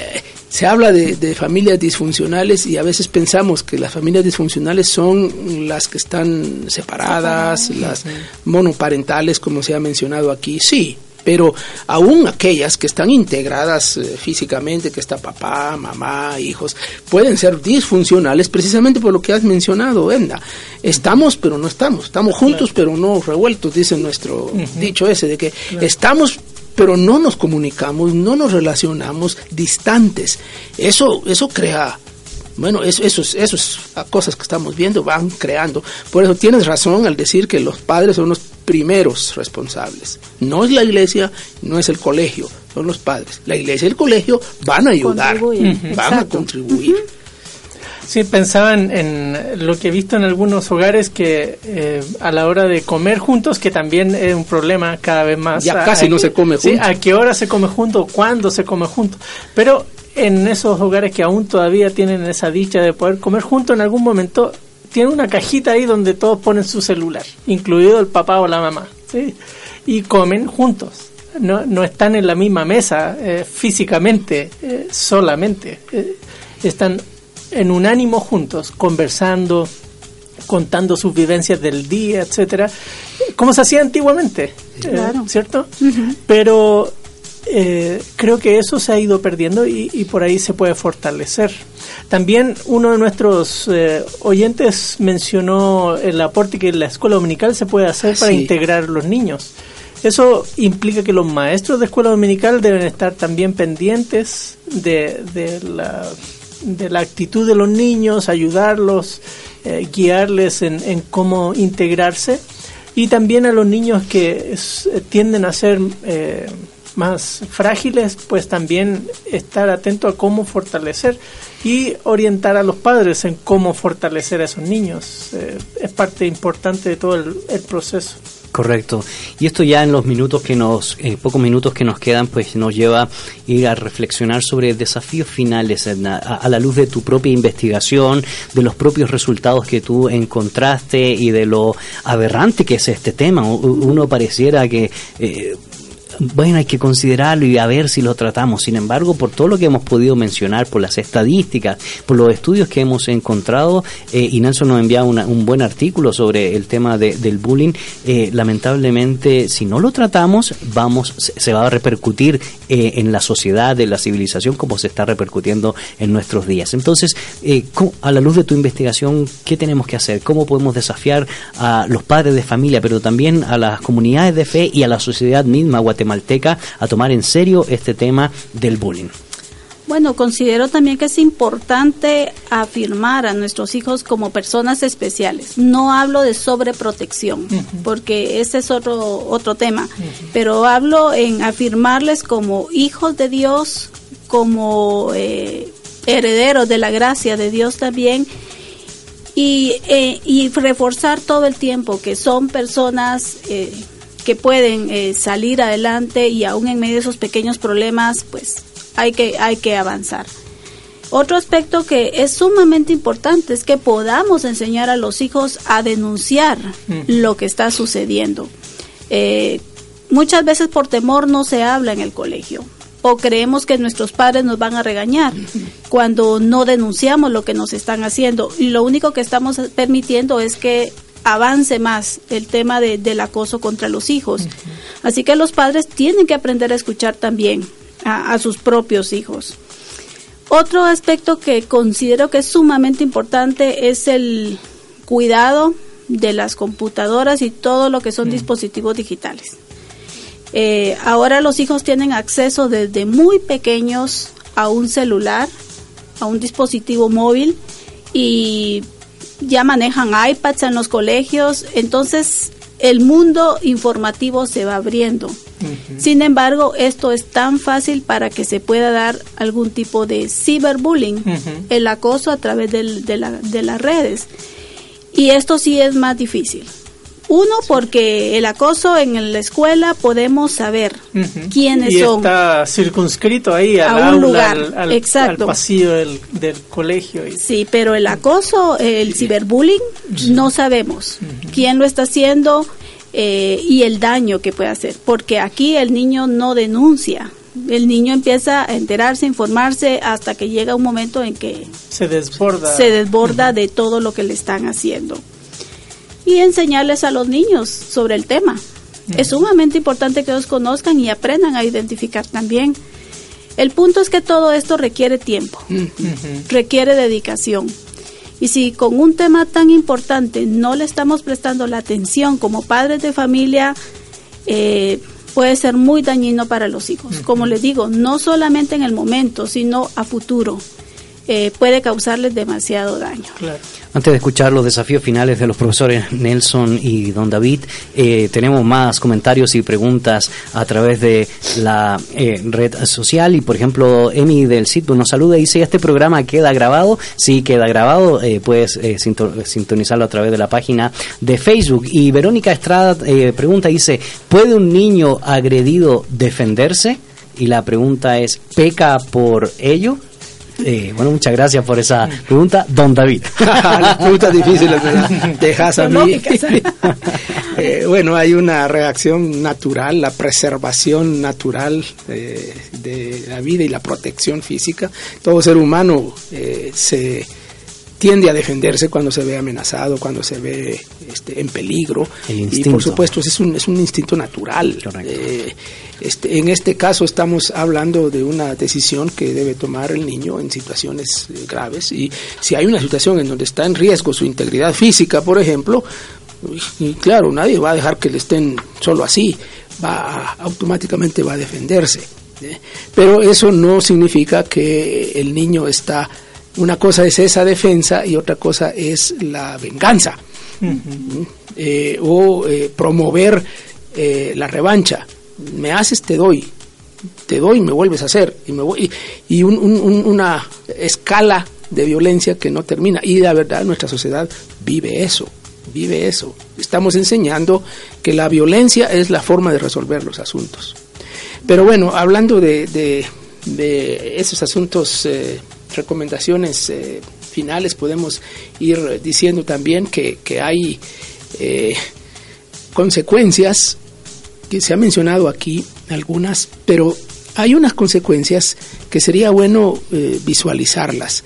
eh, se habla de, de, familias disfuncionales y a veces pensamos que las familias disfuncionales son las que están separadas, las monoparentales, como se ha mencionado aquí. Sí, pero aún aquellas que están integradas eh, físicamente, que está papá, mamá, hijos, pueden ser disfuncionales precisamente por lo que has mencionado, Enda. Estamos, pero no estamos. Estamos juntos, pero no revueltos, dice nuestro dicho ese, de que estamos pero no nos comunicamos, no nos relacionamos distantes. Eso, eso crea bueno, eso, eso, eso es cosas que estamos viendo, van creando. Por eso tienes razón al decir que los padres son los primeros responsables. No es la iglesia, no es el colegio, son los padres. La iglesia y el colegio van a ayudar, van a contribuir. Sí, pensaba en, lo que he visto en algunos hogares que eh, a la hora de comer juntos, que también es un problema cada vez más. Ya casi no se come juntos. Sí, a qué hora se come juntos, cuándo se come juntos. Pero en esos hogares que aún todavía tienen esa dicha de poder comer juntos en algún momento, tiene una cajita ahí donde todos ponen su celular, incluido el papá o la mamá, ¿sí? y comen juntos. No, no están en la misma mesa eh, físicamente, eh, solamente. Eh, están en un ánimo juntos, conversando, contando sus vivencias del día, etcétera, como se hacía antiguamente, ¿cierto? Pero eh, creo que eso se ha ido perdiendo y, por ahí se puede fortalecer. También uno de nuestros eh, oyentes mencionó el aporte que la escuela dominical se puede hacer para integrar los niños. Eso implica que los maestros de escuela dominical deben estar también pendientes de, de, la, de la actitud de los niños, ayudarlos, eh, guiarles en, en, cómo integrarse y también a los niños que tienden a ser más frágiles, pues también estar atento a cómo fortalecer y orientar a los padres en cómo fortalecer a esos niños. Eh, es parte importante de todo el, proceso. Correcto. Y esto ya en los minutos que nos, en pocos minutos que nos quedan, pues nos lleva a ir a reflexionar sobre desafíos finales a, la luz de tu propia investigación, de los propios resultados que tú encontraste y de lo aberrante que es este tema. Uno pareciera que eh, bueno, hay que considerarlo y a ver si lo tratamos. Sin embargo, por todo lo que hemos podido mencionar, por las estadísticas, por los estudios que hemos encontrado, eh, y Nelson nos envía un buen artículo sobre el tema del bullying, eh, lamentablemente, si no lo tratamos, vamos, se va a repercutir eh, en la sociedad, en la civilización, como se está repercutiendo en nuestros días. Entonces, a la luz de tu investigación, ¿qué tenemos que hacer? ¿Cómo podemos desafiar a los padres de familia, pero también a las comunidades de fe y a la sociedad misma guatemalteca? Malteca a tomar en serio este tema del bullying? Bueno, considero también que es importante afirmar a nuestros hijos como personas especiales. No hablo de sobreprotección, porque ese es otro, otro tema, pero hablo en afirmarles como hijos de Dios, como eh, herederos de la gracia de Dios también, y, eh, y reforzar todo el tiempo que son personas eh, que pueden eh, salir adelante y aún en medio de esos pequeños problemas, pues hay que, hay que avanzar. Otro aspecto que es sumamente importante es que podamos enseñar a los hijos a denunciar lo que está sucediendo. Eh, muchas veces por temor no se habla en el colegio o creemos que nuestros padres nos van a regañar cuando no denunciamos lo que nos están haciendo y lo único que estamos permitiendo es que avance más el tema de, del acoso contra los hijos. Así que los padres tienen que aprender a escuchar también a, sus propios hijos. Otro aspecto que considero que es sumamente importante es el cuidado de las computadoras y todo lo que son mm. dispositivos digitales. Eh, ahora los hijos tienen acceso desde muy pequeños a un celular, a un dispositivo móvil y ya manejan iPads en los colegios, entonces el mundo informativo se va abriendo. Sin embargo, esto es tan fácil para que se pueda dar algún tipo de ciberbullying, el acoso a través de, de las redes. Y esto sí es más difícil. Uno, porque el acoso en la escuela podemos saber quiénes y son. Está circunscrito ahí a un lugar, al, exacto. pasillo del, colegio. Sí, pero el acoso, el ciberbullying, no sabemos quién lo está haciendo eh, y el daño que puede hacer, porque aquí el niño no denuncia el niño empieza a enterarse, a informarse, hasta que llega un momento en que Se desborda. se desborda de todo lo que le están haciendo. Y enseñarles a los niños sobre el tema. Es sumamente importante que ellos conozcan y aprendan a identificar también. El punto es que todo esto requiere tiempo, requiere dedicación. Y si con un tema tan importante no le estamos prestando la atención como padres de familia, eh, puede ser muy dañino para los hijos. Como les digo, no solamente en el momento, sino a futuro. Eh, puede causarles demasiado daño. Claro. Antes de escuchar los desafíos finales de los profesores Nelson y Don David, eh, tenemos más comentarios y preguntas a través de la eh, red social. Y por ejemplo, Emi del sitio nos saluda y dice: ¿Este programa queda grabado? Sí, queda grabado. Eh, puedes eh, sinto- sintonizarlo a través de la página de Facebook. Y Verónica Estrada eh, pregunta: dice, ¿Puede un niño agredido defenderse? Y la pregunta es: ¿peca por ello? Eh, bueno, muchas gracias por esa pregunta, Don David. Las preguntas difíciles dejas a mí. Eh, bueno, hay una reacción natural, la preservación natural eh, de la vida y la protección física. Todo ser humano eh, se tiende a defenderse cuando se ve amenazado, cuando se ve este, en peligro. El Y instinto. por supuesto, es un, es un instinto natural. Correcto. Eh, este, en este caso estamos hablando de una decisión que debe tomar el niño en situaciones eh, graves y si hay una situación en donde está en riesgo su integridad física, por ejemplo, y claro, nadie va a dejar que le estén solo así, va automáticamente va a defenderse. ¿eh? Pero eso no significa que el niño está, una cosa es esa defensa y otra cosa es la venganza eh, o eh, promover eh, la revancha. Me haces, te doy, te doy, me vuelves a hacer y me voy y, y un- un- un- una escala de violencia que no termina y la verdad nuestra sociedad vive eso, vive eso. Estamos enseñando que la violencia es la forma de resolver los asuntos. Pero bueno, hablando de, esos asuntos, eh, recomendaciones eh, finales, podemos ir diciendo también que, que hay eh, consecuencias que se ha mencionado aquí, algunas, pero hay unas consecuencias que sería bueno eh, visualizarlas.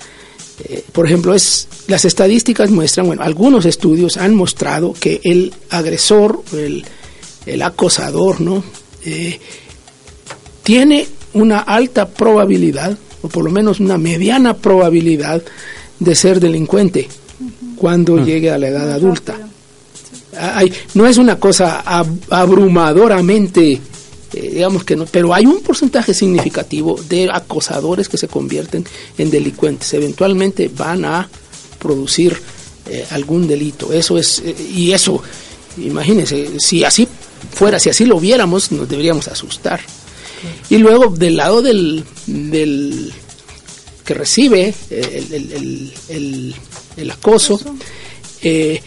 Eh, por ejemplo, es, las estadísticas muestran, bueno, algunos estudios han mostrado que el agresor, el, el acosador, ¿no? Eh, tiene una alta probabilidad, o por lo menos una mediana probabilidad, de ser delincuente cuando llegue a la edad adulta. Hay- no es una cosa ab- abrumadoramente, eh, digamos que no, pero hay un porcentaje significativo de acosadores que se convierten en delincuentes. Eventualmente van a producir eh, algún delito. Eso es, eh, y eso, imagínense, si así fuera, si así lo viéramos, nos deberíamos asustar. Y luego del lado del, del que recibe el, el- el- el- el acoso, eh,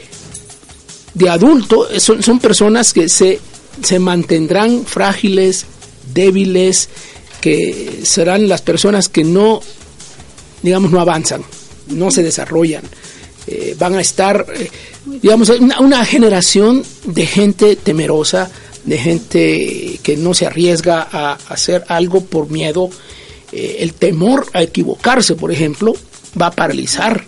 de adulto son, son personas que se, se mantendrán frágiles, débiles, que serán las personas que no, digamos, no avanzan, no se desarrollan, eh, van a estar, eh, digamos, una, una generación de gente temerosa, de gente que no se arriesga a hacer algo por miedo. Eh, el temor a equivocarse, por ejemplo, va a paralizar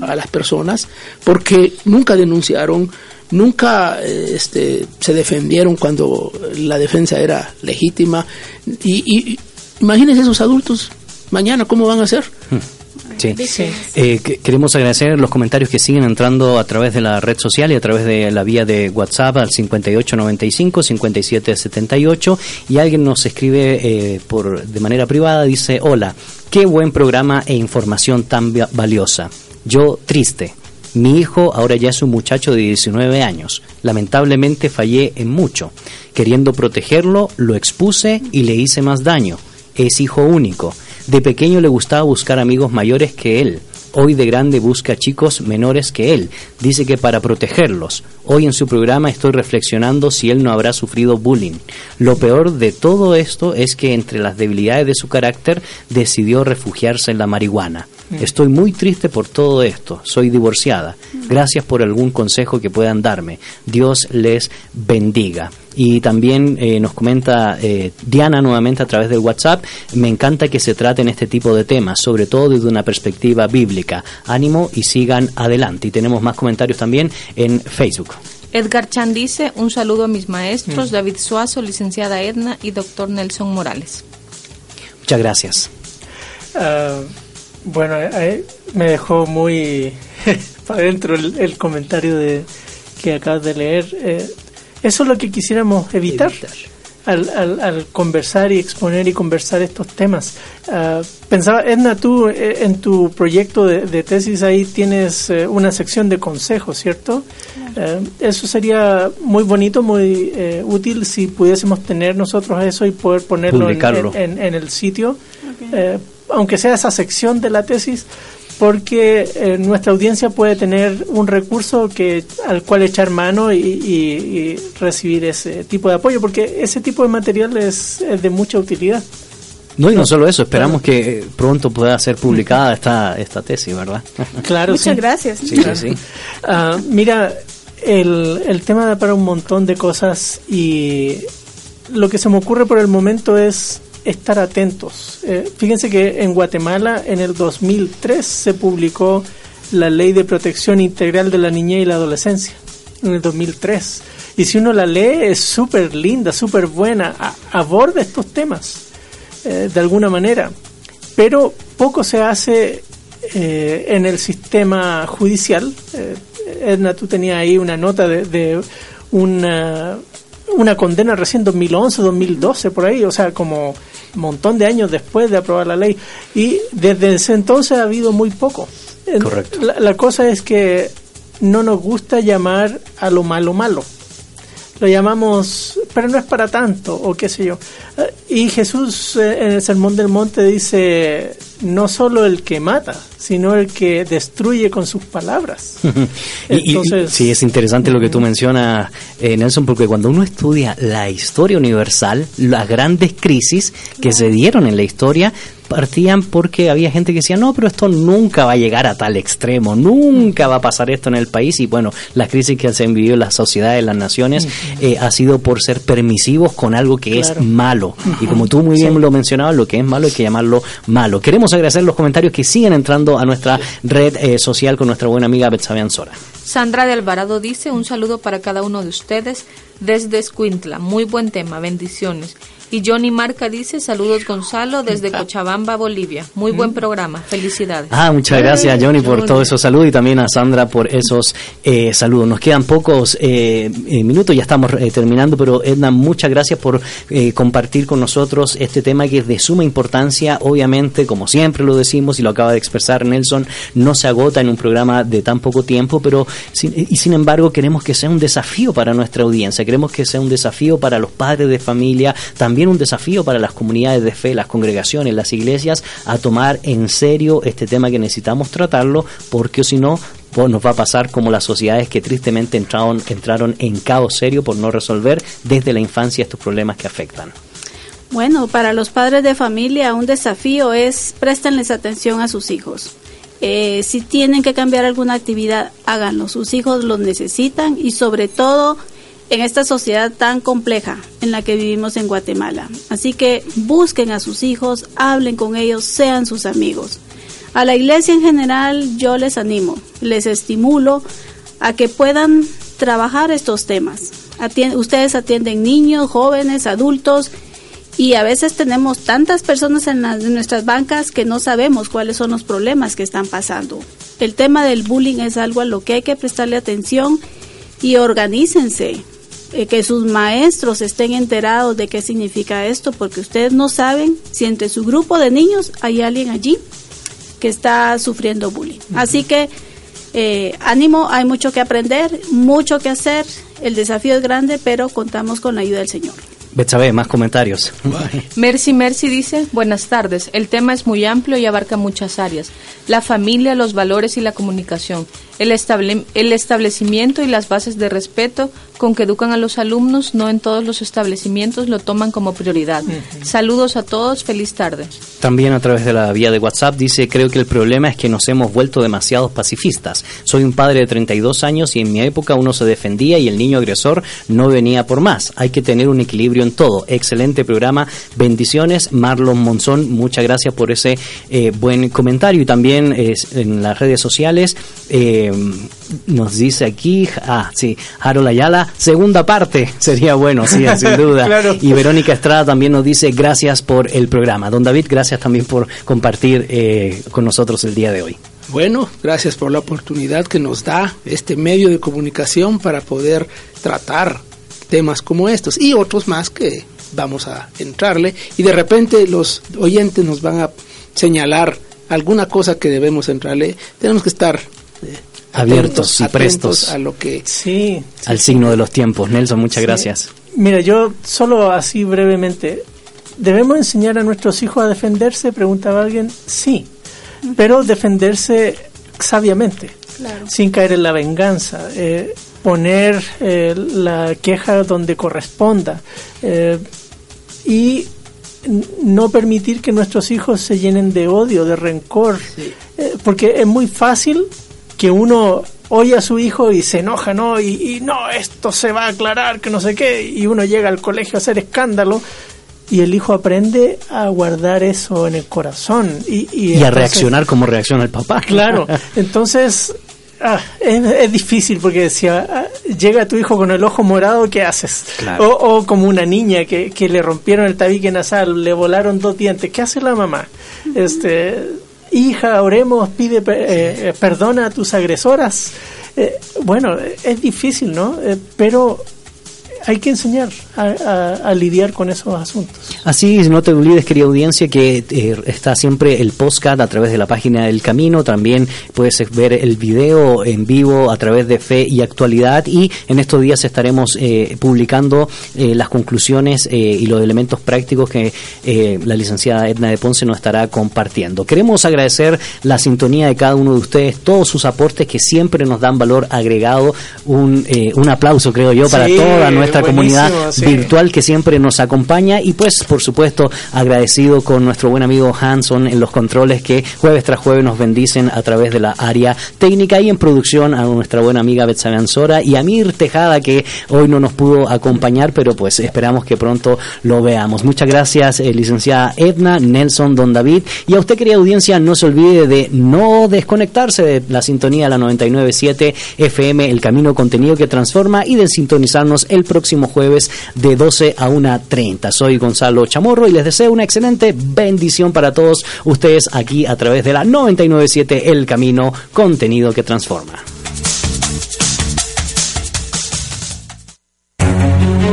a las personas porque nunca denunciaron, nunca eh, este, se defendieron cuando la defensa era legítima. Y, y imagínense esos adultos mañana cómo van a ser. Sí. Eh, que- queremos agradecer los comentarios que siguen entrando a través de la red social y a través de la vía de WhatsApp al 5895-5778 y alguien nos escribe eh, por de manera privada, dice, hola, qué buen programa e información tan va- valiosa. Yo triste. Mi hijo ahora ya es un muchacho de 19 años. Lamentablemente fallé en mucho. Queriendo protegerlo, lo expuse y le hice más daño. Es hijo único. De pequeño le gustaba buscar amigos mayores que él. Hoy de grande busca chicos menores que él. Dice que para protegerlos. Hoy en su programa estoy reflexionando si él no habrá sufrido bullying. Lo peor de todo esto es que entre las debilidades de su carácter decidió refugiarse en la marihuana. Estoy muy triste por todo esto. Soy divorciada. Gracias por algún consejo que puedan darme. Dios les bendiga. Y también eh, nos comenta eh, Diana nuevamente a través del WhatsApp, me encanta que se traten este tipo de temas, sobre todo desde una perspectiva bíblica. Ánimo y sigan adelante. Y tenemos más comentarios también en Facebook. Edgar Chan dice, un saludo a mis maestros, David Suazo, licenciada Edna y doctor Nelson Morales. Muchas gracias. Ah, bueno, eh, me dejó muy para adentro el, el comentario de que acabas de leer. Eh, eso es lo que quisiéramos evitar, Al, al, al conversar y exponer y conversar estos temas. Ah, pensaba, Edna, tú eh, en tu proyecto de, de tesis ahí tienes eh, una sección de consejos, ¿cierto? Eh, eso sería muy bonito, muy eh, útil si pudiésemos tener nosotros eso y poder ponerlo en, Publicarlo. en- en- en el sitio, eh, aunque sea esa sección de la tesis, porque eh, nuestra audiencia puede tener un recurso que al cual echar mano y, y- y recibir ese tipo de apoyo, porque ese tipo de material es, es de mucha utilidad. No, y no solo eso, esperamos que pronto pueda ser publicada esta, esta tesis, ¿verdad? Claro, Muchas sí. gracias. Sí, sí, sí. Ah, mira, el, el tema da para un montón de cosas y lo que se me ocurre por el momento es estar atentos. Eh, fíjense que en Guatemala en el 2003 se publicó la Ley de Protección Integral de la Niñez y la Adolescencia, en el 2003. Y si uno la lee es súper linda, súper buena, aborda estos temas eh, de alguna manera. Pero poco se hace eh, en el sistema judicial. Edna, tú tenías ahí una nota de, de una, una condena recién 2011, 2012, por ahí, o sea, como un montón de años después de aprobar la ley. Y desde ese entonces ha habido muy poco. Correcto. La, la cosa es que no nos gusta llamar a lo malo malo lo llamamos, pero no es para tanto, o qué sé yo. Eh, Y Jesús eh, en el Sermón del Monte dice, no solo el que mata, sino el que destruye con sus palabras. Y- y- Entonces- sí, es interesante lo que tú mencionas, eh, Nelson, porque cuando uno estudia la historia universal, las grandes crisis que se dieron en la historia partían porque había gente que decía, no, pero esto nunca va a llegar a tal extremo, nunca va a pasar esto en el país. Y bueno, las crisis que se han vivido en las sociedades, en las naciones, eh, ha sido por ser permisivos con algo que Claro. es malo. Y como tú muy bien lo mencionabas, lo que es malo hay que llamarlo malo. Queremos agradecer los comentarios que siguen entrando a nuestra red eh, social con nuestra buena amiga Betsabe Ansora. Sandra de Alvarado dice, un saludo para cada uno de ustedes desde Escuintla. Muy buen tema, bendiciones. Y Johnny Marca dice, saludos Gonzalo desde Cochabamba, Bolivia. Muy buen programa, felicidades. Ah, muchas gracias Johnny por todos esos saludos y también a Sandra por esos eh, saludos. Nos quedan pocos eh, eh, minutos, ya estamos eh, terminando, pero Edna, muchas gracias por eh, compartir con nosotros este tema que es de suma importancia. Obviamente, como siempre lo decimos y lo acaba de expresar Nelson, no se agota en un programa de tan poco tiempo, pero sin, y sin embargo queremos que sea un desafío para nuestra audiencia, queremos que sea un desafío para los padres de familia, también un desafío para las comunidades de fe, las congregaciones, las iglesias, a tomar en serio este tema que necesitamos tratarlo, porque si no, pues nos va a pasar como las sociedades que tristemente entraron, entraron en caos serio por no resolver desde la infancia estos problemas que afectan. Bueno, para los padres de familia un desafío es préstenles atención a sus hijos. Eh, si tienen que cambiar alguna actividad, háganlo. Sus hijos los necesitan y sobre todo en esta sociedad tan compleja en la que vivimos en Guatemala. Así que busquen a sus hijos, hablen con ellos, sean sus amigos. A la iglesia en general yo les animo, les estimulo a que puedan trabajar estos temas. Ustedes atienden niños, jóvenes, adultos y a veces tenemos tantas personas en, en nuestras bancas que no sabemos cuáles son los problemas que están pasando. El tema del bullying es algo a lo que hay que prestarle atención y organícense, eh, que sus maestros estén enterados de qué significa esto, porque ustedes no saben si entre su grupo de niños hay alguien allí que está sufriendo bullying. Así que eh, ánimo, hay mucho que aprender, mucho que hacer, el desafío es grande, pero contamos con la ayuda del Señor. Betsabe, más comentarios. Mercy Mercy dice, buenas tardes, el tema es muy amplio y abarca muchas áreas, la familia, los valores y la comunicación. el, estable, el establecimiento y las bases de respeto con que educan a los alumnos, no en todos los establecimientos lo toman como prioridad. Saludos a todos, feliz tarde. También a través de la vía de WhatsApp dice, creo que el problema es que nos hemos vuelto demasiados pacifistas. Soy un padre de 32 años y en mi época uno se defendía y el niño agresor no venía por más. Hay que tener un equilibrio en todo. Excelente programa. Bendiciones. Marlon Monzón, muchas gracias por ese eh, buen comentario. Y también eh, en las redes sociales eh, nos dice aquí, ah, sí, Harold Ayala, segunda parte, sería bueno, sí, sin duda. Y Verónica Estrada también nos dice gracias por el programa. Don David, gracias también por compartir con nosotros el día de hoy. Bueno, gracias por la oportunidad que nos da este medio de comunicación para poder tratar temas como estos y otros más que vamos a entrarle y de repente los oyentes nos van a señalar alguna cosa que debemos entrarle. Tenemos que estar eh, abiertos y prestos a lo que Sí. al signo de los tiempos. Nelson, muchas gracias. Mira, yo solo así brevemente, ¿debemos enseñar a nuestros hijos a defenderse? Preguntaba alguien. Sí, pero defenderse sabiamente, Claro. sin caer en la venganza, eh, poner eh, la queja donde corresponda eh, y no permitir que nuestros hijos se llenen de odio, de rencor, Eh, porque es muy fácil que uno oye a su hijo y se enoja, ¿no? Y, y no, esto se va a aclarar, que no sé qué, y uno llega al colegio a hacer escándalo. Y el hijo aprende a guardar eso en el corazón. Y, y Y a reaccionar como reacciona el papá. Claro, entonces ah, es, es difícil porque si ah, llega tu hijo con el ojo morado, ¿qué haces? Claro. O, o como una niña que, que le rompieron el tabique nasal, le volaron dos dientes, ¿qué hace la mamá? Este, hija, oremos, pide eh, eh, perdona a tus agresoras. Eh, bueno, es difícil, ¿no? Eh, pero hay que enseñar a, a- a lidiar con esos asuntos. Así, no te olvides, querida audiencia, que eh, está siempre el podcast a través de la página del Camino. También puedes ver el video en vivo a través de Fe y Actualidad. Y en estos días estaremos eh, publicando eh, las conclusiones eh, y los elementos prácticos que eh, la licenciada Edna de Ponce nos estará compartiendo. Queremos agradecer la sintonía de cada uno de ustedes, todos sus aportes que siempre nos dan valor agregado. Un, eh, un aplauso, creo yo, para Sí, toda nuestra comunidad buenísimo, sí. virtual que siempre nos acompaña y pues por supuesto agradecido con nuestro buen amigo Hanson en los controles que jueves tras jueves nos bendicen a través de la área técnica y en producción a nuestra buena amiga Betsabe Ansora y a Mir Tejada que hoy no nos pudo acompañar pero pues esperamos que pronto lo veamos. Muchas gracias eh, licenciada Edna, Nelson, Don David y a usted querida audiencia no se olvide de no desconectarse de la sintonía de la 997 FM El Camino Contenido que Transforma y de sintonizarnos el próximo jueves de 12 a 1.30. Soy Gonzalo Chamorro y les deseo una excelente bendición para todos ustedes aquí a través de la 997 El Camino Contenido que Transforma.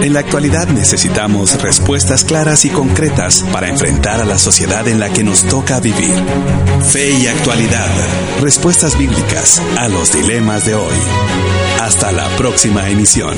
En la actualidad necesitamos respuestas claras y concretas para enfrentar a la sociedad en la que nos toca vivir. Fe y actualidad. Respuestas bíblicas a los dilemas de hoy. Hasta la próxima emisión.